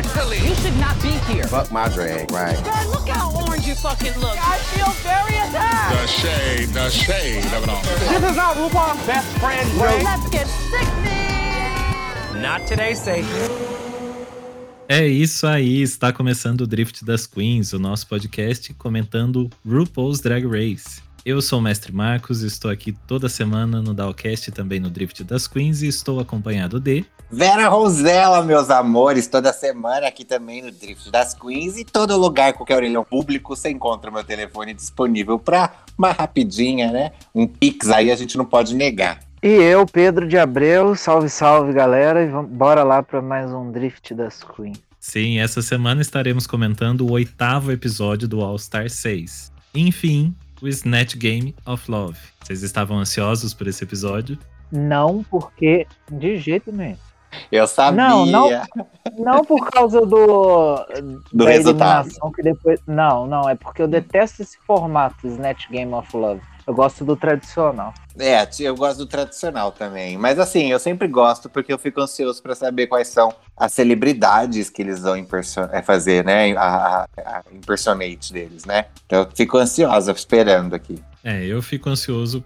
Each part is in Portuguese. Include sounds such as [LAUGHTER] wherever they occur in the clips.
Mentally. You should not be here. Fuck my drag, right? God, look how orange you fucking look. I feel very attacked. The shade, the shade of it all. This is not RuPaul's best friend, bro. Let's get sickening. Not today, Satan. É isso aí, está começando o Drift das Queens, o nosso podcast comentando RuPaul's Drag Race. Eu sou o Mestre Marcos, estou aqui toda semana no Dalcast e também no Drift das Queens e estou acompanhado de Vera Rosella, meus amores, toda semana aqui também no Drift das Queens e todo lugar, qualquer orelhão público, você encontra o meu telefone disponível para uma rapidinha, né? Um pix aí a gente não pode negar. E eu, Pedro de Abreu, salve, salve galera, e vamos, bora lá para mais um Drift das Queens. Sim, essa semana estaremos comentando o oitavo episódio do All Star 6. Enfim, o Snatch Game of Love. Vocês estavam ansiosos por esse episódio? Não, porque de jeito nenhum. Eu sabia. Não, não, não por causa do, do resultado. que depois. Não, não, é porque eu detesto esse formato Snatch Game of Love. Eu gosto do tradicional. É, eu gosto do tradicional também. Mas assim, eu sempre gosto porque eu fico ansioso para saber quais são as celebridades que eles vão é, fazer, né? A, a, a impersonate deles, né? Então eu fico ansiosa esperando aqui. É, eu fico ansioso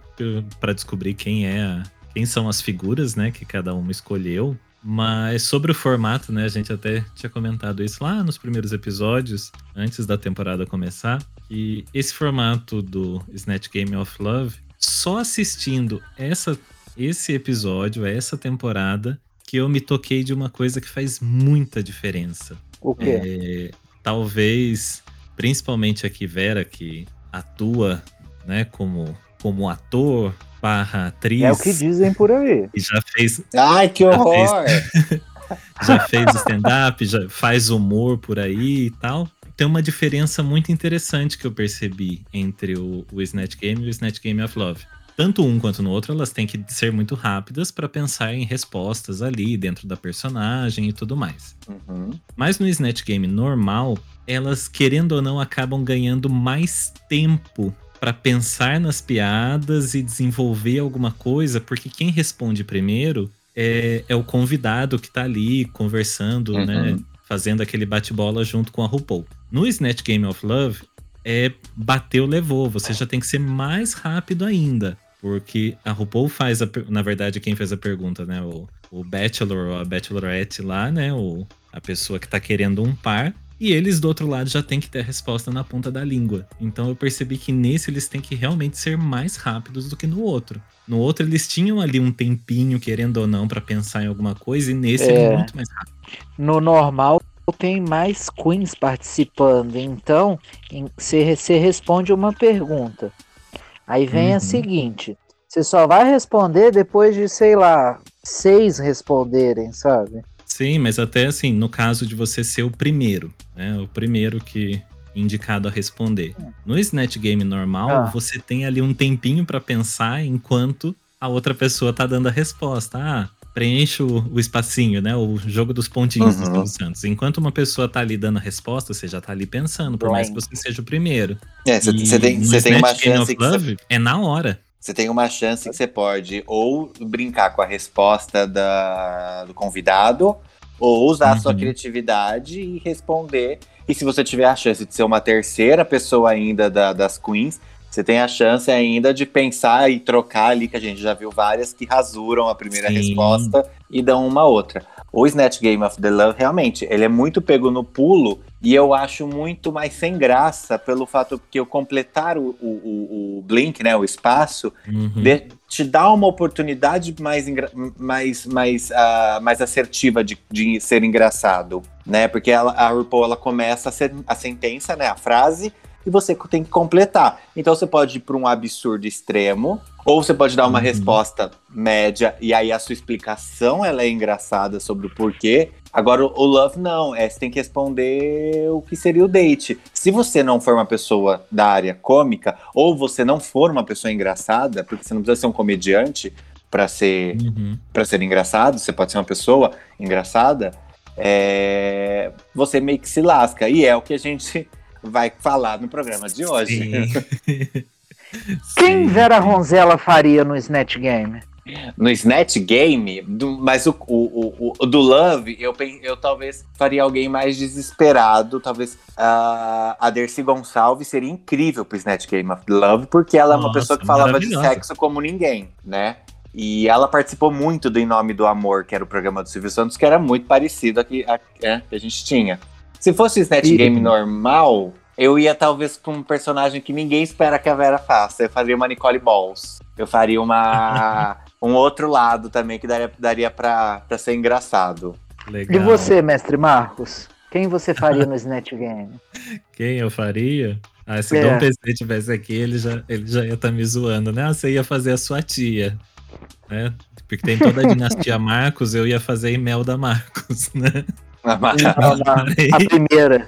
para descobrir quem é quem são as figuras, né, que cada uma escolheu. Mas sobre o formato, né, a gente até tinha comentado isso lá nos primeiros episódios, antes da temporada começar. E esse formato do Snatch Game of Love, só assistindo essa, esse episódio, essa temporada, que eu me toquei de uma coisa que faz muita diferença. O quê? É, talvez, principalmente aqui Vera, que atua né, como, como ator, barra atriz. É o que dizem por aí. E já fez. Ai, que horror! Já fez, [LAUGHS] já fez stand-up, já faz humor por aí e tal. Tem uma diferença muito interessante que eu percebi entre o, o Snatch Game e o Snatch Game of Love. Tanto um quanto no outro, elas têm que ser muito rápidas para pensar em respostas ali dentro da personagem e tudo mais. Uhum. Mas no Snatch Game normal, elas, querendo ou não, acabam ganhando mais tempo para pensar nas piadas e desenvolver alguma coisa, porque quem responde primeiro é, é o convidado que tá ali conversando, Uhum. né? Fazendo aquele bate-bola junto com a RuPaul. No Snatch Game of Love, é bateu, levou. Você já tem que ser mais rápido ainda. Porque a RuPaul faz, a, na verdade, quem fez a pergunta, né? O, o Bachelor ou a Bachelorette lá, né? O, a pessoa que tá querendo um par. E eles do outro lado já tem que ter a resposta na ponta da língua. Então eu percebi que nesse eles têm que realmente ser mais rápidos do que no outro. No outro eles tinham ali um tempinho, querendo ou não, pra pensar em alguma coisa, e nesse É. é muito mais rápido. No normal tem mais queens participando, então você responde uma pergunta. Aí vem Uhum. a seguinte: você só vai responder depois de, sei lá, seis responderem, sabe? Sim, mas até assim, no caso de você ser o primeiro, né? O primeiro que indicado a responder. No Snatch Game normal, Ah. você tem ali um tempinho pra pensar enquanto a outra pessoa tá dando a resposta. Ah, preenche o, o espacinho, né? O jogo dos pontinhos Uhum. Silvio Santos. Enquanto uma pessoa tá ali dando a resposta, você já tá ali pensando, por mais que você seja o primeiro. É, você tem, você tem uma Snatch Game chance of que você, Love é na hora. Você tem uma chance que você pode ou brincar com a resposta da, do convidado, ou usar a sua Uhum. criatividade e responder. E se você tiver a chance de ser uma terceira pessoa ainda da- das queens, você tem a chance ainda de pensar e trocar ali, que a gente já viu várias que rasuram a primeira Sim. resposta e dão uma outra. O Snatch Game of the Love, realmente, ele é muito pego no pulo e eu acho muito mais sem graça pelo fato que eu completar o, o, o- blink, né, o espaço, Uhum. de- te dá uma oportunidade mais, mais, mais, ah, mais assertiva de, de ser engraçado, né? Porque ela, a RuPaul ela começa a, sen- a sentença, né, a frase, e você tem que completar. Então você pode ir para um absurdo extremo, ou você pode dar uma Uhum. resposta média e aí a sua explicação ela é engraçada sobre o porquê. Agora o love não, é você tem que responder o que seria o date. Se você não for uma pessoa da área cômica ou você não for uma pessoa engraçada, porque você não precisa ser um comediante para ser Uhum. para ser engraçado, você pode ser uma pessoa engraçada, é, você meio que se lasca. E é o que a gente [LAUGHS] vai falar no programa de hoje. [LAUGHS] Quem. Vera Ronzella faria no Snatch Game? No Snatch Game, do- mas o, o, o, o do Love, eu, eu talvez faria alguém mais desesperado. Talvez ah, a Dercy Gonçalves seria incrível pro Snatch Game of Love, porque ela é uma Nossa, pessoa que falava de sexo como ninguém, né? E ela participou muito do Em Nome do Amor, que era o programa do Silvio Santos, que era muito parecido a que a, é, que a gente tinha. Se fosse o Snatch E- Game normal, eu ia talvez com um personagem que ninguém espera que a Vera faça. Eu faria uma Nicole Balls. Eu faria uma [LAUGHS] um outro lado também que daria, daria pra, pra ser engraçado. Legal. E você, mestre Marcos? Quem você faria no Snatch Game? [LAUGHS] Quem eu faria? Ah, se É. Dom PC tivesse aqui, ele já, ele já ia estar me zoando, né? Ah, você ia fazer a sua tia. Né? Porque tem toda a [LAUGHS] dinastia Marcos, eu ia fazer Imelda Marcos, né? a primeira.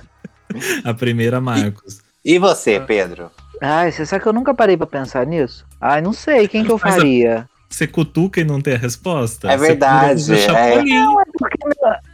A primeira Marcos. e você, Pedro? Ai, você sabe que eu nunca parei pra pensar nisso? Ai, não sei, quem que eu Mas a- faria? Você cutuca e não tem a resposta? É verdade, pula do Chapolin.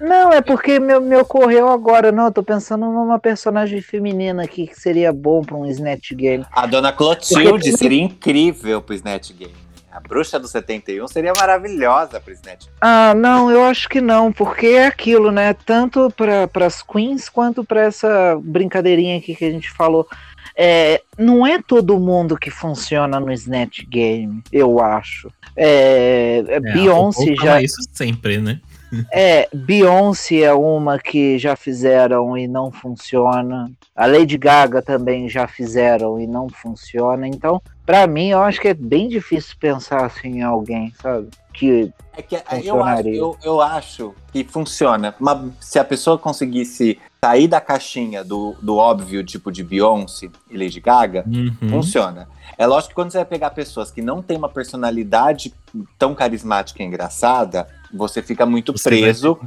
Não, é porque me, me ocorreu agora, não. Eu tô pensando numa personagem feminina aqui que seria bom pra um Snatch Game. A dona Clotilde Porque- seria incrível pro Snatch Game. A bruxa do 71 seria maravilhosa pro Snatch Game. Ah, não, eu acho que não, porque é aquilo, né? Tanto para as queens quanto para essa brincadeirinha aqui que a gente falou. É, não é todo mundo que funciona no Snatch Game, eu acho. É, é, É, Beyoncé já. isso sempre, né? [LAUGHS] É, Beyoncé é uma que já fizeram e não funciona. A Lady Gaga também já fizeram e não funciona. Então, pra mim, eu acho que é bem difícil pensar assim em alguém, sabe? Que É que eu acho, Funcionaria. eu, eu acho que funciona. Mas se a pessoa conseguisse sair da caixinha do, do óbvio tipo de Beyoncé e Lady Gaga, Uhum. funciona. É lógico que quando você vai pegar pessoas que não têm uma personalidade tão carismática e engraçada, você fica muito Você vai preso.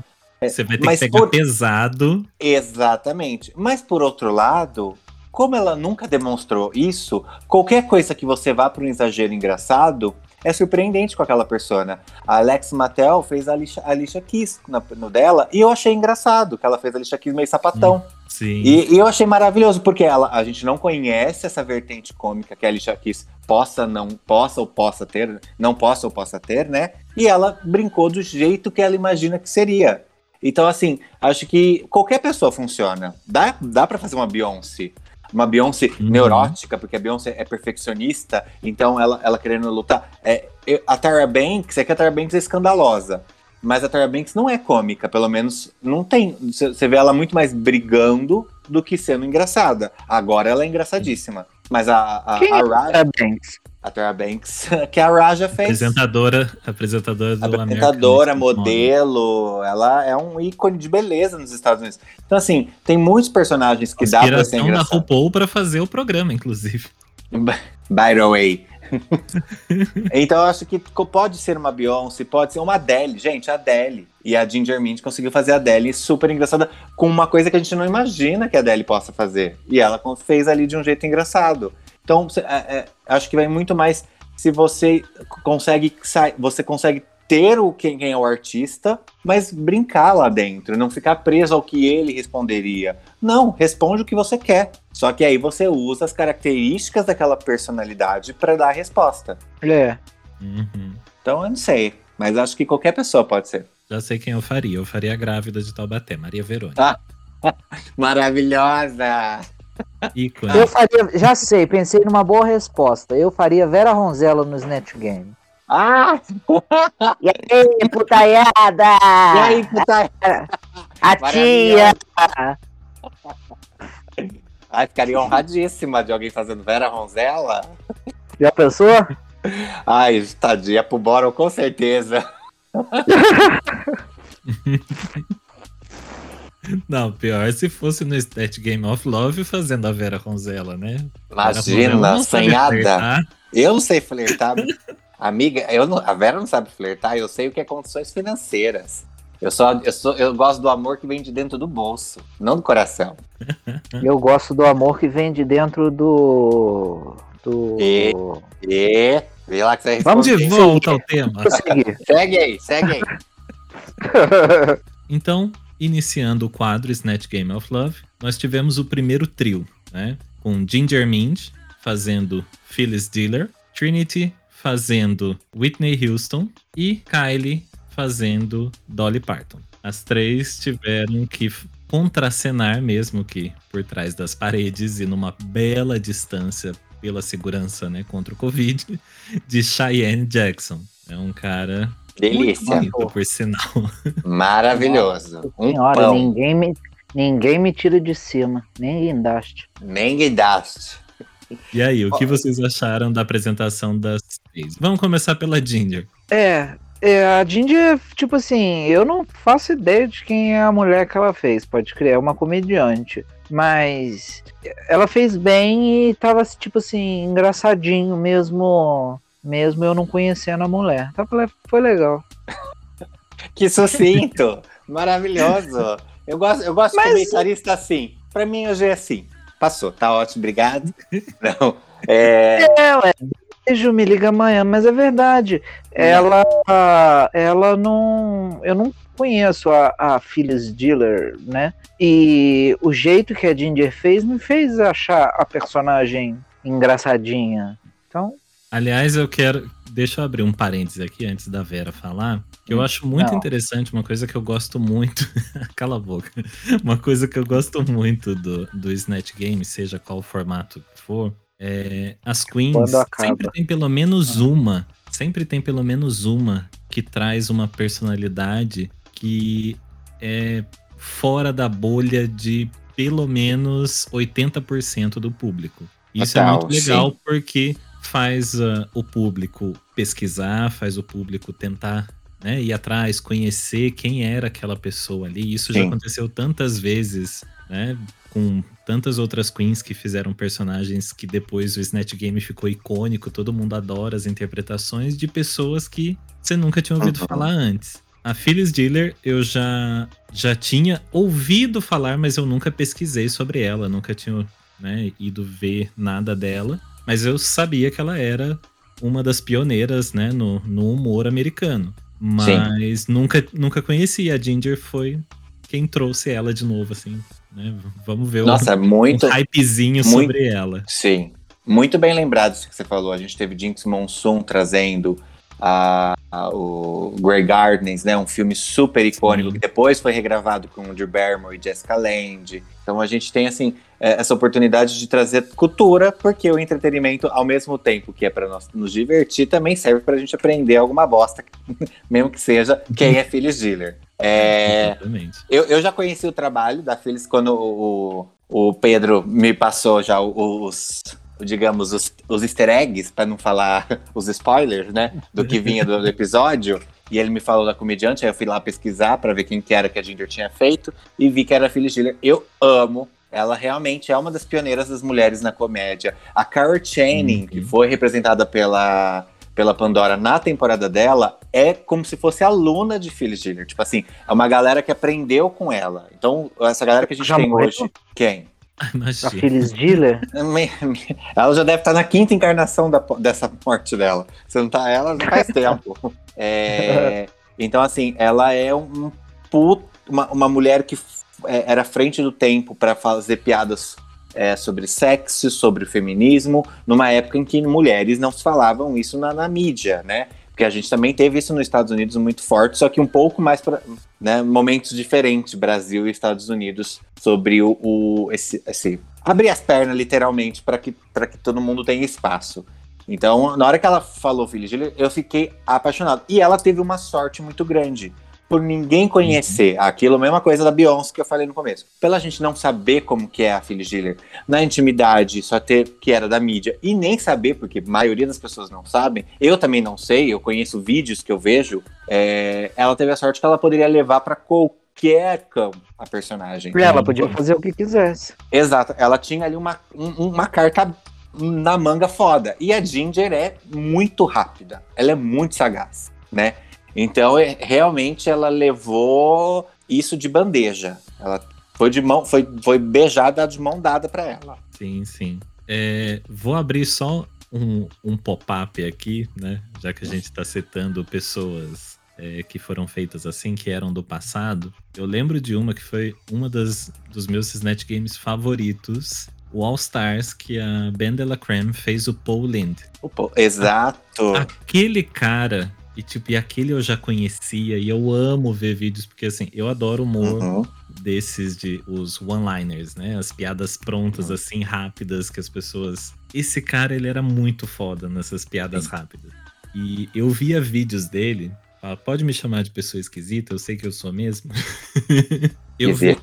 Você vai ter Mas que pegar por- pesado. Exatamente. Mas por outro lado, como ela nunca demonstrou isso, qualquer coisa que você vá para um exagero engraçado é surpreendente com aquela persona. A Alex Mattel fez a Alicia, a Alicia Keys na- no dela e eu achei engraçado que ela fez a Alicia Keys meio sapatão. Sim. E, e eu achei maravilhoso, porque ela, a gente não conhece essa vertente cômica que a Alicia Keys possa, não possa ou possa ter, não possa ou possa ter, né? E ela brincou do jeito que ela imagina que seria. Então, assim, acho que qualquer pessoa funciona. Dá, dá para fazer uma Beyoncé. Uma Beyoncé Uhum. neurótica, porque a Beyoncé é perfeccionista, então ela, ela querendo lutar. É, eu- a Tara Banks, é que a Tara Banks é escandalosa. Mas a Tara Banks não é cômica, pelo menos não tem. Você vê ela muito mais brigando do que sendo engraçada. Agora ela é engraçadíssima. Mas a, a, Quem a é Raja, Tara Banks? A Tara Banks, [LAUGHS] que a Raja fez. Apresentadora, apresentadora do Apresentadora, Next modelo, ela é um ícone de beleza nos Estados Unidos. Então, assim, tem muitos personagens que dá pra ser Inspiração da engraçado. RuPaul pra fazer o programa, inclusive. By the way. [LAUGHS] então, eu acho que pode ser uma Beyoncé, pode ser uma Adele. Gente, a Adele. E a Ginger Mint conseguiu fazer a Adele super engraçada com uma coisa que a gente não imagina que a Adele possa fazer. E ela fez ali de um jeito engraçado. Então, é- é, acho que vai muito mais se você consegue você consegue ter o quem quem é o artista, mas brincar lá dentro, não ficar preso ao que ele responderia. Não, responde o que você quer. Só que aí você usa as características daquela personalidade para dar a resposta. É. Uhum. Então eu não sei, mas acho que qualquer pessoa pode ser. Já sei quem eu faria. Eu faria a grávida de Taubaté, Maria Verônica. Ah. [LAUGHS] Maravilhosa! Ícone. Eu faria, já sei, pensei numa boa resposta. Eu faria Vera Ronzella no Snatch Game. Ah! E aí, putaiada? E aí, puta? A tia! Ai, ficaria honradíssima de alguém fazendo Vera Ronzella. Já pensou? Ai, tadinha pro Boro, com certeza. [LAUGHS] Não, pior se fosse no Stat Game of Love fazendo a Vera Ronzella, né? Imagina, assanhada. flertar. Eu não sei flertar. Amiga, eu não- a Vera não sabe flertar, eu sei o que é condições financeiras. Eu, só, eu, sou, eu gosto do amor que vem de dentro do bolso, não do coração. Eu gosto do amor que vem de dentro do. do. E- E vê lá que você Vamos de volta ao tema. Segue aí, segue aí. Então, iniciando o quadro Snatch Game of Love, nós tivemos o primeiro trio, né? Com Ginger Mint fazendo Phyllis Diller, Trinity fazendo Whitney Houston e Kylie fazendo Dolly Parton. As três tiveram que contracenar mesmo que por trás das paredes e numa bela distância pela segurança, né, contra o Covid, de Cheyenne Jackson. É um cara Delícia. muito bonito, por sinal. Maravilhoso. Um Senhora, pão. ninguém me, ninguém me tira de cima, nem guindaste. Nem guindaste. E aí, o que vocês acharam da apresentação das três? Vamos começar pela Ginger. É, é, a Ginger, tipo assim, eu não faço ideia de quem é a mulher que ela fez, pode crer, é uma comediante. Mas ela fez bem e tava, tipo assim, engraçadinho mesmo, mesmo eu não conhecendo a mulher. Então, foi- foi legal. [LAUGHS] Que sucinto. Maravilhoso. Eu gosto, eu gosto Mas- de comentarista assim. Pra mim, hoje é assim. Passou, tá ótimo, obrigado. [LAUGHS] Não. É, É, ué, beijo, me liga amanhã, mas é verdade. Ela, ela não, eu não conheço a, a Phyllis Diller, né? E o jeito que a Ginger fez me fez achar a personagem engraçadinha. Então, Aliás, eu quero. Deixa eu abrir um parênteses aqui antes da Vera falar. Que eu acho muito Não. interessante, uma coisa que eu gosto muito. [LAUGHS] Cala a boca. Uma coisa que eu gosto muito do, do Snatch Game, seja qual formato que for, é as queens sempre tem pelo menos uma. Sempre tem pelo menos uma que traz uma personalidade que é fora da bolha de pelo menos 80% do público. Isso é muito legal sim. porque faz ah, o público pesquisar, faz o público tentar né, ir atrás, conhecer quem era aquela pessoa ali. Isso já Sim. aconteceu tantas vezes, né? Com tantas outras queens que fizeram personagens que depois o Snatch Game ficou icônico, todo mundo adora as interpretações de pessoas que você nunca tinha ouvido Uhum. falar antes. A Phyllis Diller eu já, já tinha ouvido falar, mas eu nunca pesquisei sobre ela, nunca tinha né, ido ver nada dela. Mas eu sabia que ela era uma das pioneiras né, no, no humor americano. Mas nunca, nunca conhecia. A Ginger foi quem trouxe ela de novo, assim. Né? Vamos ver nossa, um, muito. um hypezinho muito- sobre ela. Sim. Muito bem lembrado isso que você falou. A gente teve Jinx Monsoon trazendo a, a- o Grey Gardens, né? Um filme super icônico Sim. que depois foi regravado com Drew Barrymore e Jessica Lange. Então a gente tem assim é, essa oportunidade de trazer cultura, porque o entretenimento, ao mesmo tempo que é para nós nos divertir, também serve para a gente aprender alguma bosta, [LAUGHS] mesmo que seja quem é Phyllis Diller. É, Exatamente. eu, eu já conheci o trabalho da Phyllis quando o, o Pedro me passou já os, digamos, os, os easter eggs, para não falar [LAUGHS] os spoilers, né? Do que vinha do, do episódio. E ele me falou da comediante, aí eu fui lá pesquisar para ver quem que era que a Ginger tinha feito e vi que era a Phyllis Diller. Eu amo. Ela realmente é uma das pioneiras das mulheres na comédia. A Cara Channing, Uhum. que foi representada pela, pela Pandora na temporada dela, é como se fosse aluna de Phyllis Diller. Tipo assim, é uma galera que aprendeu com ela. Então, essa galera que a gente Já tem morreu? hoje. Quem? a Imagina. Phyllis Diller, [LAUGHS] Ela já deve estar na quinta encarnação da- dessa morte dela. Você não tá ela já faz [LAUGHS] tempo. É, [LAUGHS] então, assim, ela é um put- uma, uma mulher que é, era frente do tempo para fazer piadas é, sobre sexo, sobre feminismo, numa época em que mulheres não falavam isso na, na mídia, né? Porque a gente também teve isso nos Estados Unidos muito forte, só que um pouco mais para né, momentos diferentes, Brasil e Estados Unidos, sobre o, o- esse, esse abrir as pernas literalmente para que, pra que todo mundo tenha espaço. Então, na hora que ela falou Phyllis Diller, eu fiquei apaixonado. E ela teve uma sorte muito grande. Por ninguém conhecer aquilo, a mesma coisa da Beyoncé que eu falei no começo. Pela gente não saber como que é a Phyllis Diller na intimidade, só ter que era da mídia e nem saber, porque a maioria das pessoas não sabem. Eu também não sei, eu conheço vídeos que eu vejo. é, ela teve a sorte que ela poderia levar para qualquer campo a personagem. ela podia fazer o que quisesse. Exato, ela tinha ali uma, um- uma carta na manga foda. E a Ginger é muito rápida, ela é muito sagaz, né? Então, é- realmente, ela levou isso de bandeja. Ela foi de mão, foi, foi beijada de mão dada pra ela. Sim, sim. É, vou abrir só um, um pop-up aqui, né? Já que a gente está citando pessoas é, que foram feitas assim, que eram do passado. Eu lembro de uma que foi uma das, dos meus Snatch Games favoritos, o All Stars, que a Ben Creme fez o Paul Lind. Pô, Exato. Aquele cara, e tipo, e aquele eu já conhecia, e eu amo ver vídeos, porque assim, eu adoro humor Uhum. desses de os one-liners, né? As piadas prontas, assim, rápidas que as pessoas. Esse cara, ele era muito foda nessas piadas rápidas. E eu via vídeos dele. ah, Pode me chamar de pessoa esquisita, eu sei que eu sou mesmo. [LAUGHS] eu vi.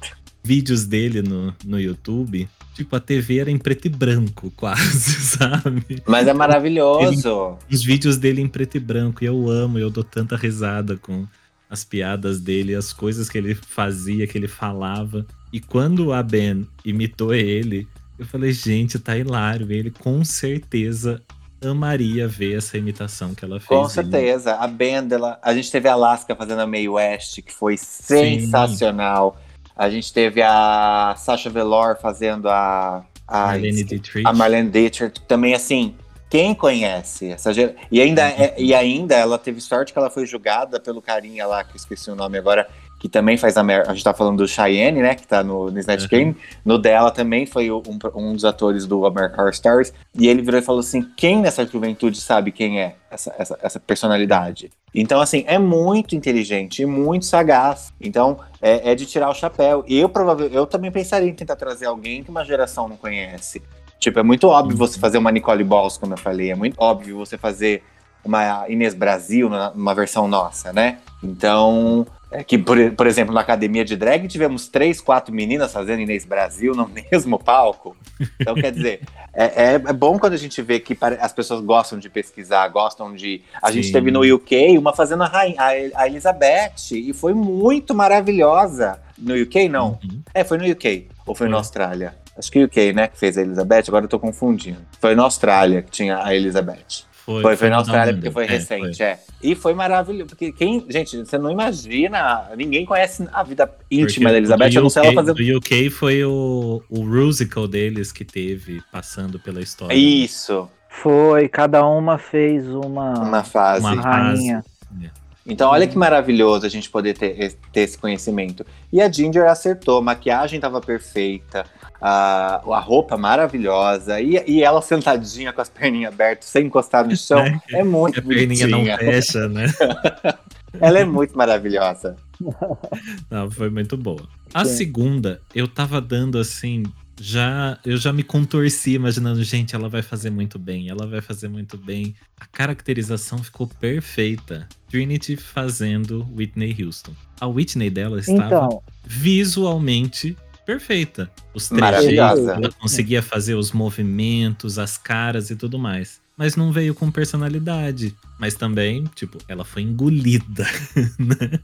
Vídeos dele no, no YouTube. Tipo, a TV era em preto e branco, [LAUGHS] quase, sabe? Mas é maravilhoso. Os vídeos dele em preto e branco, e eu amo, eu dou tanta risada com as piadas dele, as coisas que ele fazia, que ele falava. E quando a Ben imitou ele, eu falei, gente, tá hilário. Ele com certeza amaria ver essa imitação que ela fez. Com dele. certeza. A Bendela. A gente teve a Alaska fazendo a May West, que foi sensacional. A gente teve a Sasha Velour fazendo a. A Marlene Dietrich. a Marlene Dietrich também, assim, quem conhece essa gera- e ainda é- e ainda ela teve sorte que ela foi julgada pelo carinha lá que eu esqueci o nome agora que também faz a Mer- a gente tá falando do Cheyenne, né, que tá no, no Snatch Uhum. Game, no dela também foi um, um dos atores do American Horror Stories, e ele virou e falou assim, quem nessa juventude sabe quem é essa, essa, essa personalidade? Então, assim, é muito inteligente e muito sagaz. Então, é, é de tirar o chapéu. Eu, provavelmente, eu também pensaria em tentar trazer alguém que uma geração não conhece. Tipo, é muito óbvio você fazer uma Nicole Balls, como eu falei. É muito óbvio você fazer uma Inês Brasil numa versão nossa, né? Então, é que, por, por exemplo, na academia de drag tivemos três, quatro meninas fazendo Inês Brasil no [LAUGHS] mesmo palco. Então, quer dizer, é, é- é bom quando a gente vê que as pessoas gostam de pesquisar, gostam de. A gente Sim. teve no UK uma fazendo a, rainha, a, Elizabeth, e foi muito maravilhosa. No UK, não. Uhum. É, foi no UK. Ou foi na Foi. Austrália? Acho que UK, né? Que fez a Elizabeth, agora eu tô confundindo. Foi na Austrália que tinha a Elizabeth. Foi, foi, na no Austrália porque foi É, recente, é. E foi maravilhoso. Porque quem. Gente, você não imagina. Ninguém conhece a vida íntima Porque da Elizabeth, do a não ser ela UK fazer. Do UK foi o, o musical deles que teve passando pela história. Isso, Foi, cada uma fez uma, uma fase. Uma rainha. Então, olha que maravilhoso a gente poder ter, ter esse conhecimento. E a Ginger acertou, a maquiagem tava perfeita, a, a roupa maravilhosa, e, e ela sentadinha com as perninhas abertas, sem encostar no chão, [LAUGHS] é muito A perninha não fecha, né? [LAUGHS] Ela é muito maravilhosa. Não, foi muito boa. A Sim. segunda, eu tava dando assim. Já, eu já me contorci imaginando, gente, ela vai fazer muito bem, ela vai fazer muito bem. A caracterização ficou perfeita. Trinity fazendo Whitney Houston. A Whitney dela estava Então, visualmente perfeita. Os Maravilhosa. trejeitos, ela conseguia fazer os movimentos, as caras e tudo mais. Mas não veio com personalidade. Mas também, tipo, ela foi engolida [LAUGHS] né?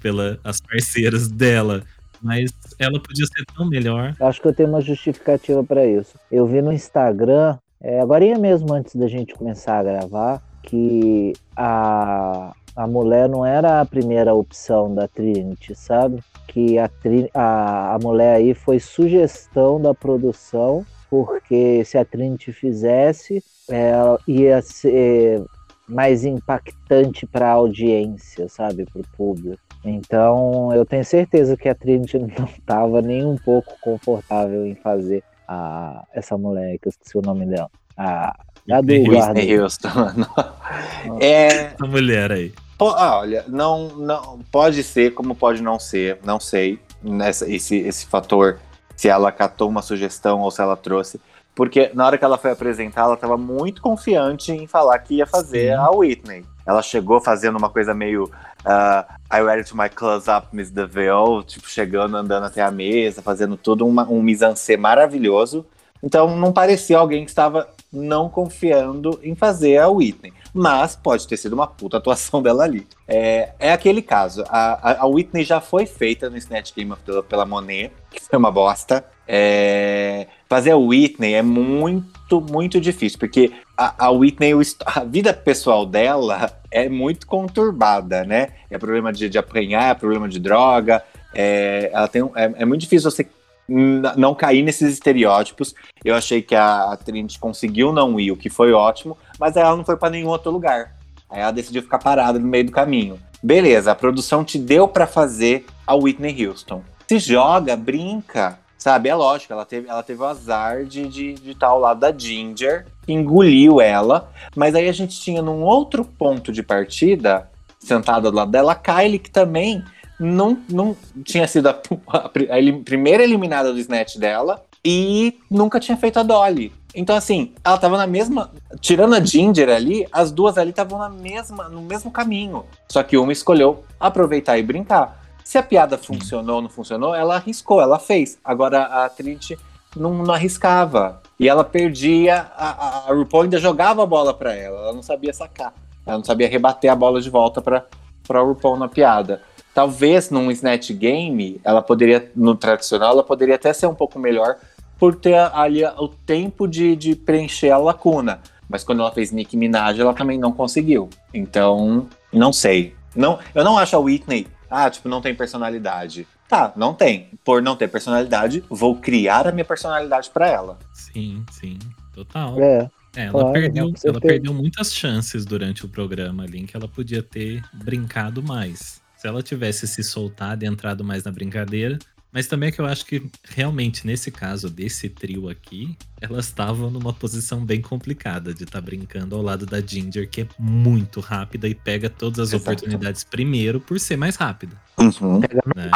pelas parceiras dela. Mas ela podia ser tão melhor. acho que eu tenho uma justificativa para isso. Eu vi no Instagram, é, agora mesmo antes da gente começar a gravar, que a, a mulher não era a primeira opção da Trinity, sabe? Que a, a, a mulher aí foi sugestão da produção, porque se a Trinity fizesse, ela ia ser mais impactante para a audiência, sabe? Para o público. Então, eu tenho certeza que a Trinity [LAUGHS] não estava nem um pouco confortável em fazer a, essa mulher, que eu esqueci o nome dela. A, a do Whitney Houston. [LAUGHS] é, A mulher aí. po- ah, olha, não, não, pode ser como pode não ser, não sei, nessa, esse, esse fator, se ela catou uma sugestão ou se ela trouxe. Porque na hora que ela foi apresentar, ela estava muito confiante em falar que ia fazer Sim. a Whitney. Ela chegou fazendo uma coisa meio ah, I read it to my close-up, Miss DeVille, tipo, chegando, andando até a mesa, fazendo tudo uma, um mise-en-scène maravilhoso. Então não parecia alguém que estava não confiando em fazer a Whitney. Mas pode ter sido uma puta atuação [LAUGHS] dela ali. É, é aquele caso. A, a- a Whitney já foi feita no Snatch Game of the, pela Monet, que foi uma bosta. É, fazer a Whitney é muito, muito difícil, porque a, a Whitney, a vida pessoal dela é muito conturbada, né? É problema de, de apanhar, é problema de droga. É, ela tem, é, é muito difícil você não cair nesses estereótipos. Eu achei que a, a Trinity conseguiu não ir, o que foi ótimo, mas ela não foi para nenhum outro lugar. Aí ela decidiu ficar parada no meio do caminho. Beleza, a produção te deu para fazer a Whitney Houston. Se joga, brinca, Sabe, é lógico, ela teve, ela teve o azar de, de, de estar ao lado da Ginger, engoliu ela, mas aí a gente tinha num outro ponto de partida, sentada do lado dela, a Kylie, que também não, não tinha sido a, [LAUGHS] a, a primeira eliminada do Snatch dela e nunca tinha feito a Dolly. Então, assim, ela tava na mesma. Tirando a Ginger ali, as duas ali estavam na mesma, no mesmo caminho. Só que uma escolheu aproveitar e brincar. Se a piada funcionou ou não funcionou, ela arriscou, ela fez. Agora a Trinity não, não arriscava. E ela perdia. A, a, a RuPaul ainda jogava a bola pra ela. Ela não sabia sacar. Ela não sabia rebater a bola de volta pra, pra RuPaul na piada. Talvez num Snatch Game, ela poderia, no tradicional, ela poderia até ser um pouco melhor por ter ali o tempo de, de preencher a lacuna. Mas quando ela fez Nicki Minaj, ela também não conseguiu. Então, não sei. Não, eu não acho a Whitney, ah, tipo, não tem personalidade. Tá, não tem. Por não ter personalidade, vou criar a minha personalidade pra ela. Sim, sim, total. É. É, ela, claro, perdeu, ela perdeu muitas chances durante o programa ali em que ela podia ter brincado mais. Se ela tivesse se soltado e entrado mais na brincadeira. Mas também é que eu acho que realmente nesse caso desse trio aqui, elas estavam numa posição bem complicada de estar brincando ao lado da Ginger, que é muito rápida e pega todas as Exato. oportunidades primeiro por ser mais rápida. Uhum. né?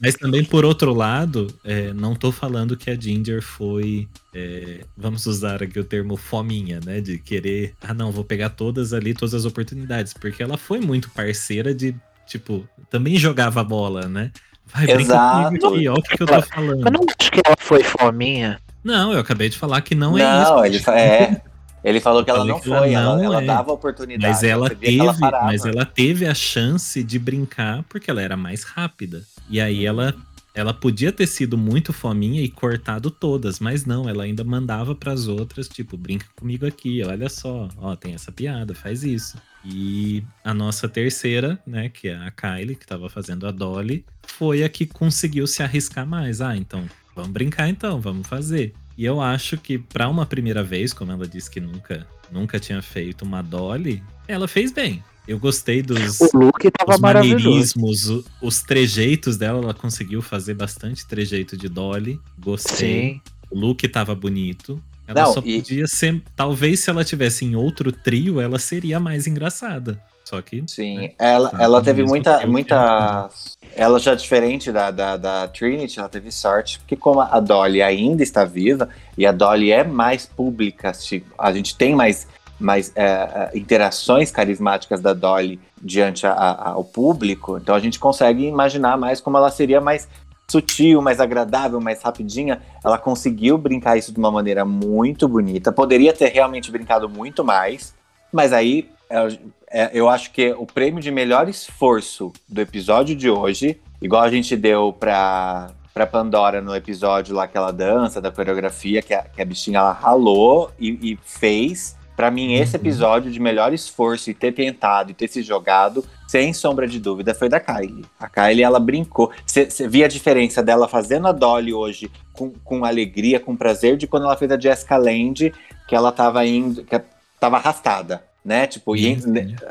Mas também, por outro lado, é, não tô falando que a Ginger foi. é, vamos usar aqui o termo fominha, né? De querer. Ah, não, vou pegar todas ali, todas as oportunidades. Porque ela foi muito parceira de. Tipo, também jogava a bola, né? Vai, Exato. aqui, ó o que, que eu tô falando. Mas não acho que ela foi fominha. Não, eu acabei de falar que não, Não, é isso. ele, fa- é, ele falou que ela não que ela foi, ela, não ela é. dava oportunidade. Mas ela teve, ela mas ela teve a chance de brincar porque ela era mais rápida. E aí ela ela podia ter sido muito fominha e cortado todas, mas não, ela ainda mandava pras outras, tipo, brinca comigo aqui, olha só, ó, tem essa piada, faz isso. E a nossa terceira, né, que é a Kylie, que tava fazendo a Dolly, foi a que conseguiu se arriscar mais. Ah, então, vamos brincar então, vamos fazer. E eu acho que pra uma primeira vez, como ela disse que nunca, nunca tinha feito uma Dolly, ela fez bem. Eu gostei dos, O look tava os maneirismos, o- os trejeitos dela, ela conseguiu fazer bastante trejeito de Dolly. Gostei. Sim. O look tava bonito. Ela Não, só e- podia ser. Talvez se ela tivesse em outro trio, ela seria mais engraçada. Só que. Sim, né, ela, tá ela no teve muita, trio muita. Ela já diferente da, da, da Trinity, ela teve sorte, porque como a Dolly ainda está viva, e a Dolly é mais pública, tipo, a gente tem mais, mais é, é, interações carismáticas da Dolly diante a- a- ao público, então a gente consegue imaginar mais como ela seria mais sutil, mais agradável, mais rapidinha. Ela conseguiu brincar isso de uma maneira muito bonita. Poderia ter realmente brincado muito mais, mas aí é, é, eu acho que o prêmio de melhor esforço do episódio de hoje, igual a gente deu pra, pra Pandora no episódio lá que ela dança, da coreografia, que a, que a bichinha ela ralou e, e fez. Pra mim, esse Uhum. episódio de melhor esforço e ter tentado e ter se jogado, sem sombra de dúvida, foi da Kylie. A Kylie, ela brincou. Você via a diferença dela fazendo a Dolly hoje com, com alegria, com prazer, de quando ela fez a Jessica Lange, que ela tava indo, que tava arrastada, né? Tipo, e-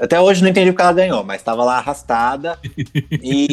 até hoje não entendi porque ela ganhou, mas tava lá arrastada [LAUGHS] e,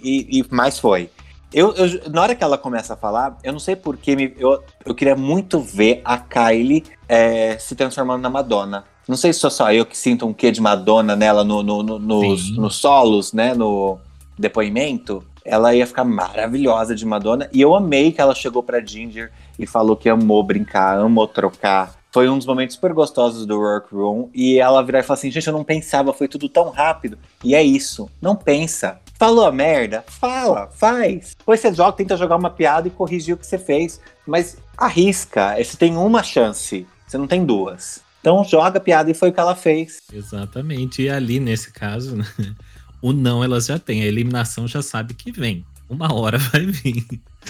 e, e, e mais foi. Eu, eu- na hora que ela começa a falar, eu não sei porquê, eu, eu queria muito ver a Kylie é, se transformando na Madonna. Não sei se sou só eu que sinto um quê de Madonna nela no, no- no- nos, nos solos, né? No depoimento. Ela ia ficar maravilhosa de Madonna. E eu amei que ela chegou pra Ginger e falou que amou brincar, amou trocar. Foi um dos momentos super gostosos do Workroom. E ela virar e falar assim: gente, eu não pensava, foi tudo tão rápido. E é isso, não pensa. Falou a merda? Fala, faz. Depois você joga, tenta jogar uma piada e corrigir o que você fez. Mas arrisca, você tem uma chance, você não tem duas. Então joga a piada e foi o que ela fez. Exatamente. E ali, nesse caso, né, o não elas já têm. A eliminação já sabe que vem. Uma hora [LAUGHS] vai vir.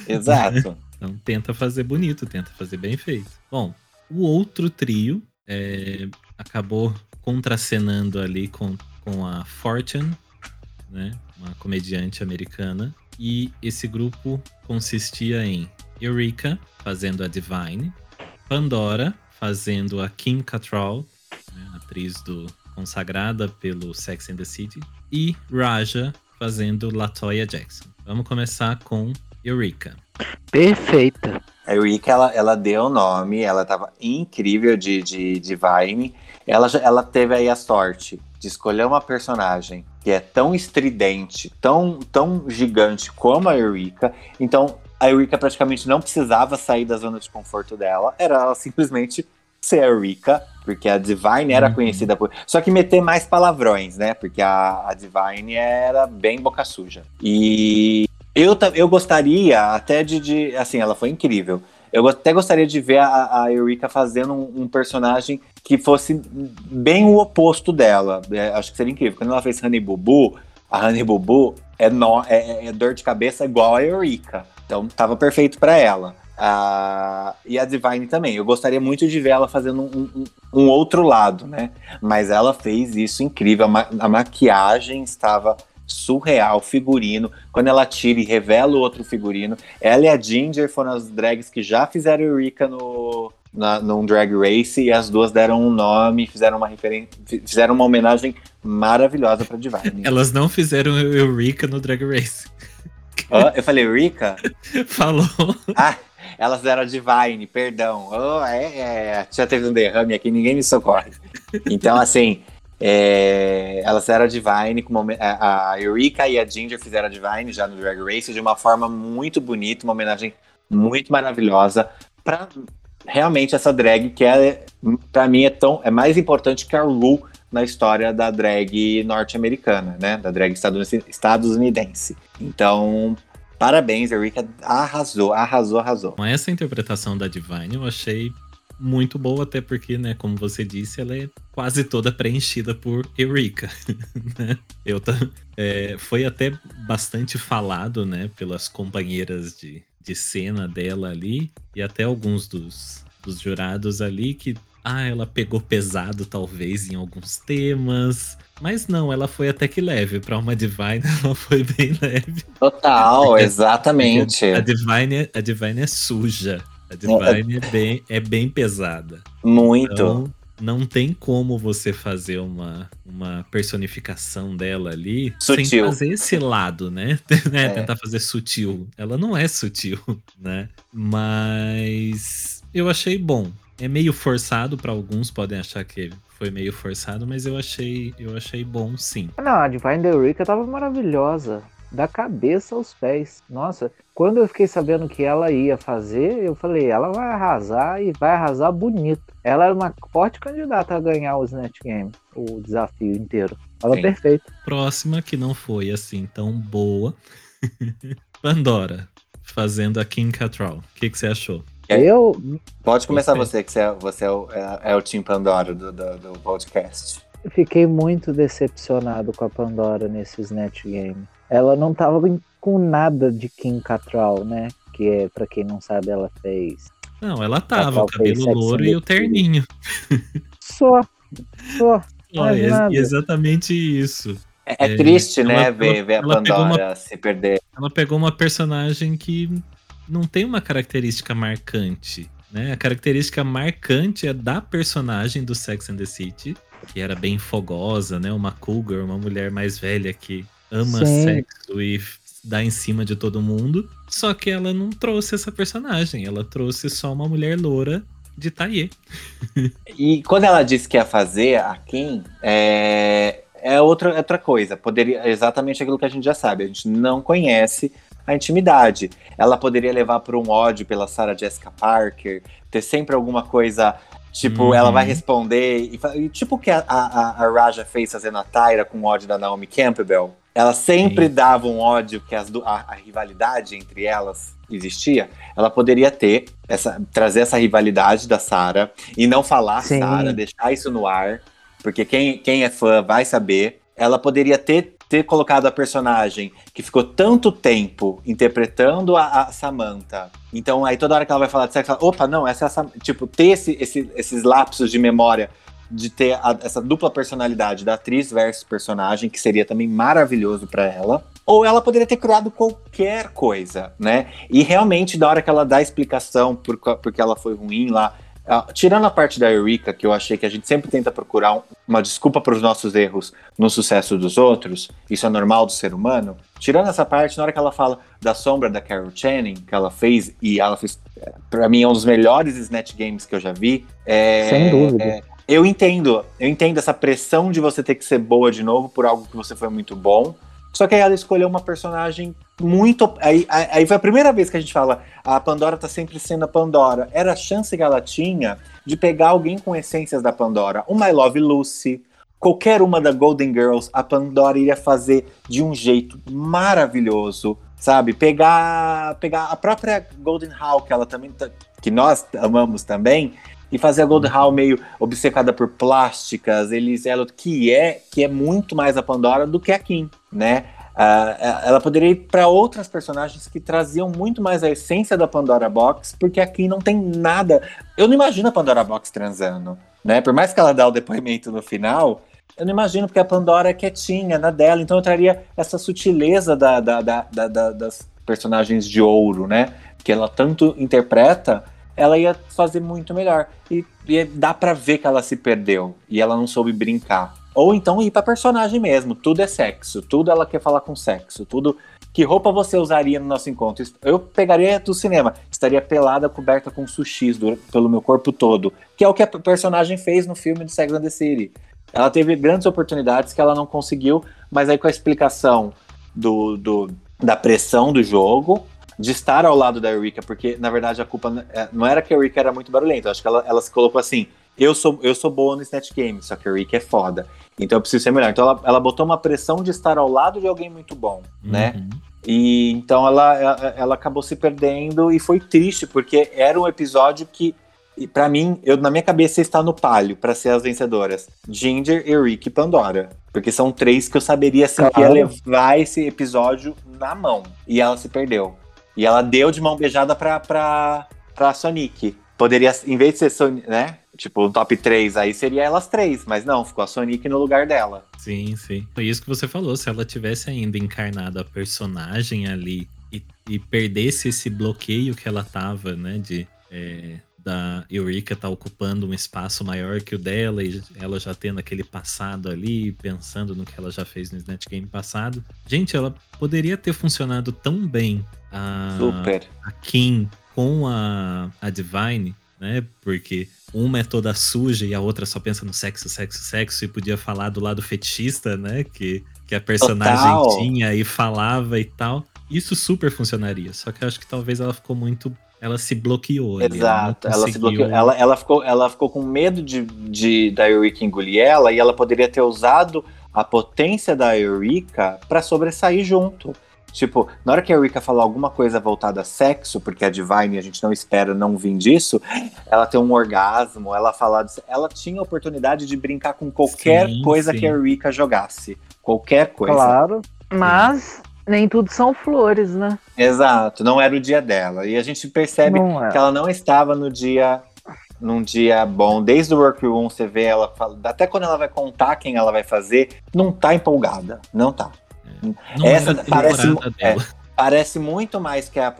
Exato. Então tenta fazer bonito, tenta fazer bem feito. Bom, o outro trio é, acabou contracenando ali com, com a Fortune, né? Uma comediante americana. E esse grupo consistia em Eureka fazendo a Divine, Pandora fazendo a Kim Cattrall, né, atriz do consagrada pelo Sex and the City, e Raja fazendo Latoya Jackson. Vamos começar com Eureka. Perfeita. A Eureka, ela, ela deu o nome, ela tava incrível de, de, de Vine. Ela, já- ela teve aí a sorte de escolher uma personagem que é tão estridente, tão, tão gigante como a Eureka. Então, a Eureka praticamente não precisava sair da zona de conforto dela. Era ela simplesmente ser a Eureka, porque a Divine era Uhum. conhecida por... Só que meter mais palavrões, né? Porque a, a Divine era bem boca suja. E eu, eu gostaria até de, de- Assim, ela foi incrível. Eu até gostaria de ver a, a Eureka fazendo um, um personagem que fosse bem o oposto dela. É, acho que seria incrível. Quando ela fez Honey Boo, a Honey Boo é, nó- é- é dor de cabeça igual a Eureka. Então tava perfeito pra ela. Ah, e a Divine também. Eu gostaria muito de ver ela fazendo um, um- um outro lado, né? Mas ela fez isso incrível. A, ma- a maquiagem estava surreal, figurino. Quando ela tira e revela o outro figurino. Ela e a Ginger foram as drags que já fizeram Eureka no, na, num drag race e as duas deram um nome, fizeram uma referência, fizeram uma homenagem maravilhosa pra Divine. [LAUGHS] Elas não fizeram Eureka no Drag Race. Hã? eu falei Eureka? [LAUGHS] Falou. Ah, elas eram Divine, perdão. Oh, é, é, já teve um derrame aqui, ninguém me socorre. Então, assim, é, elas eram Divine, home- a, Eureka e a Ginger fizeram a Divine já no Drag Race de uma forma muito bonita, uma homenagem muito maravilhosa pra realmente essa drag que é, pra mim é tão é mais importante que a Ru na história da drag norte-americana, né? Da drag estadunidense-. Então, parabéns, a Eureka arrasou, arrasou, arrasou. Com essa interpretação da Divine, eu achei muito boa, até porque, né, como você disse, ela é quase toda preenchida por Eureka. [LAUGHS] né? Eu é, foi até bastante falado, né, pelas companheiras de, de cena dela ali, e até alguns dos, dos jurados ali, que ah, ela pegou pesado, talvez, em alguns temas. Mas não, ela foi até que leve. Pra uma Divine, [LAUGHS] ela foi bem leve. Total, [LAUGHS] exatamente. A Divine, é- a Divine é suja. A Divine é bem, é bem pesada. Muito. Então, não tem como você fazer uma, uma personificação dela ali sem Sutil. fazer esse lado, né? [LAUGHS] Né? É. Tentar fazer sutil. Ela não é sutil, [LAUGHS] né? Mas eu achei bom. É meio forçado para alguns, podem achar que foi meio forçado, mas eu achei, eu achei bom sim. Não, a Divine Eureka tava maravilhosa. Da cabeça aos pés. Nossa, quando eu fiquei sabendo que ela ia fazer, eu falei, ela vai arrasar e vai arrasar bonito. Ela era uma forte candidata a ganhar o Snatch Game, o desafio inteiro. Tava Sim. perfeito. Próxima que não foi assim tão boa. [LAUGHS] Pandora, fazendo a Kim Cattrall. O que, que você achou? É. Eu, Pode começar Gostei. você, que você é, você é o, é, é o Team Pandora do, do, do podcast. fiquei muito decepcionado com a Pandora nesse Snatch Game. Ela não tava em- com nada de Kim Cattrall, né? Que é, pra quem não sabe, ela fez. Não, ela tava, o cabelo louro e o terninho. Só, só. Ó, é nada. exatamente isso. É, é É, triste, né, ela- ver, ver a ela pegou Pandora se perder. Ela pegou uma personagem que não tem uma característica marcante, né? A característica marcante é da personagem do Sex and the City, que era bem fogosa, né? Uma cougar, uma mulher mais velha que ama Sim. sexo e dá em cima de todo mundo. Só que ela não trouxe essa personagem, ela trouxe só uma mulher loura de Taie. [LAUGHS] E quando ela disse que ia fazer a Kim, é, é outra, outra coisa. Poderia é exatamente aquilo que a gente já sabe. A gente não conhece a intimidade. Ela poderia levar por um ódio pela Sarah Jessica Parker, ter sempre alguma coisa. Tipo, Uhum. ela vai responder. E, e tipo o que a, a, a Raja fez fazendo a Tyra com ódio da Naomi Campbell. Ela sempre Sim. dava um ódio que as a, a rivalidade entre elas existia. Ela poderia ter essa, trazer essa rivalidade da Sarah e não falar Sim. Sarah, deixar isso no ar, porque quem, quem é fã vai saber. Ela poderia ter, ter colocado a personagem que ficou tanto tempo interpretando a, a Samantha. Então, aí toda hora que ela vai falar de sexo, ela, opa, não, essa é a Sam-" Tipo, ter esse, esse- esses lapsos de memória de ter a- essa dupla personalidade da atriz versus personagem, que seria também maravilhoso pra ela. Ou ela poderia ter criado qualquer coisa, né? E realmente, da hora que ela dá a explicação por, porque ela foi ruim lá tirando a parte da Eureka, que eu achei que a gente sempre tenta procurar um- uma desculpa para os nossos erros no sucesso dos outros, isso é normal do ser humano. Tirando essa parte, na hora que ela fala da sombra da Carol Channing, que ela fez, e ela fez, é, pra mim, é um dos melhores Snatch Games que eu já vi. É, Sem dúvida. é, eu entendo, eu entendo essa pressão de você ter que ser boa de novo por algo que você foi muito bom. Só que aí ela escolheu uma personagem muito. Aí, aí foi a primeira vez que a gente fala: a Pandora tá sempre sendo a Pandora. Era a chance que ela tinha de pegar alguém com essências da Pandora. Uma I Love Lucy, qualquer uma da Golden Girls, a Pandora iria fazer de um jeito maravilhoso, sabe? Pegar, pegar a própria Golden Hawk, ela também tá- que nós amamos também, e fazer a Golden Hawk meio obcecada por plásticas, eles ela que é que é muito mais a Pandora do que a Kim, né? Ah, ela poderia ir para outras personagens que traziam muito mais a essência da Pandora Box, porque aqui não tem nada. Eu não imagino a Pandora Box transando, né? Por mais que ela dá o depoimento no final, eu não imagino, porque a Pandora é quietinha na dela, então eu traria essa sutileza da- da- da- das personagens de ouro, né? Que ela tanto interpreta, ela ia fazer muito melhor. E, e dá pra ver que ela se perdeu e ela não soube brincar. Ou então ir pra personagem mesmo, tudo é sexo, tudo ela quer falar com sexo, tudo. Que roupa você usaria no nosso encontro? Eu pegaria do cinema, estaria pelada, coberta com sushis do- pelo meu corpo todo, que é o que a personagem fez no filme de Sex and the City. Ela teve grandes oportunidades que ela não conseguiu, mas aí com a explicação do, do- da pressão do jogo, de estar ao lado da Eureka, porque na verdade a culpa é, não era que a Eureka era muito barulhenta, eu acho que ela, ela se colocou assim: eu sou, eu sou boa no Snatch Game, só que a Eureka é foda, então eu preciso ser melhor. Então ela, ela botou uma pressão de estar ao lado de alguém muito bom, né? Uhum. E então ela, ela, ela acabou se perdendo e foi triste, porque era um episódio que, e pra mim, eu, na minha cabeça está no palio pra ser as vencedoras: Ginger, Eric e Pandora. Porque são três que eu saberia assim, que ia Claro. levar esse episódio na mão. E ela se perdeu. E ela deu de mão beijada pra, pra, pra Sonic. Poderia, em vez de ser Sonic, né? Tipo, um top 3, aí seria elas três, mas não, ficou a Sonic no lugar dela. Sim, sim. Foi isso que você falou. Se ela tivesse ainda encarnado a personagem ali e, e perdesse esse bloqueio que ela tava, né? De é, da Eureka tá ocupando um espaço maior que o dela e ela já tendo aquele passado ali, pensando no que ela já fez no Snatch Game passado. Gente, ela poderia ter funcionado tão bem a, Super. a Kim com a, a Divine, né? Porque uma é toda suja e a outra só pensa no sexo, sexo, sexo, e podia falar do lado fetichista, né? Que, que a personagem Total. tinha e falava e tal. Isso super funcionaria. Só que eu acho que talvez ela ficou muito. Ela se bloqueou. Exato, não ela se bloqueou. Ela, ela, ficou, ela ficou com medo de, de da Eureka engolir ela e ela poderia ter usado a potência da Eureka pra sobressair junto. Tipo, na hora que a Eureka falar alguma coisa voltada a sexo, porque a Divine a gente não espera não vir disso, ela tem um orgasmo, ela falar disso, ela tinha a oportunidade de brincar com qualquer Sim, coisa sim. que a Eureka jogasse. Qualquer coisa. Claro. Mas nem tudo são flores, né? Exato, não era o dia dela. E a gente percebe Não é. que ela não estava no dia num dia bom. Desde o workroom você vê ela fala- até quando ela vai contar quem ela vai fazer, não tá empolgada, não tá. Não essa parece- é. Parece muito mais que a,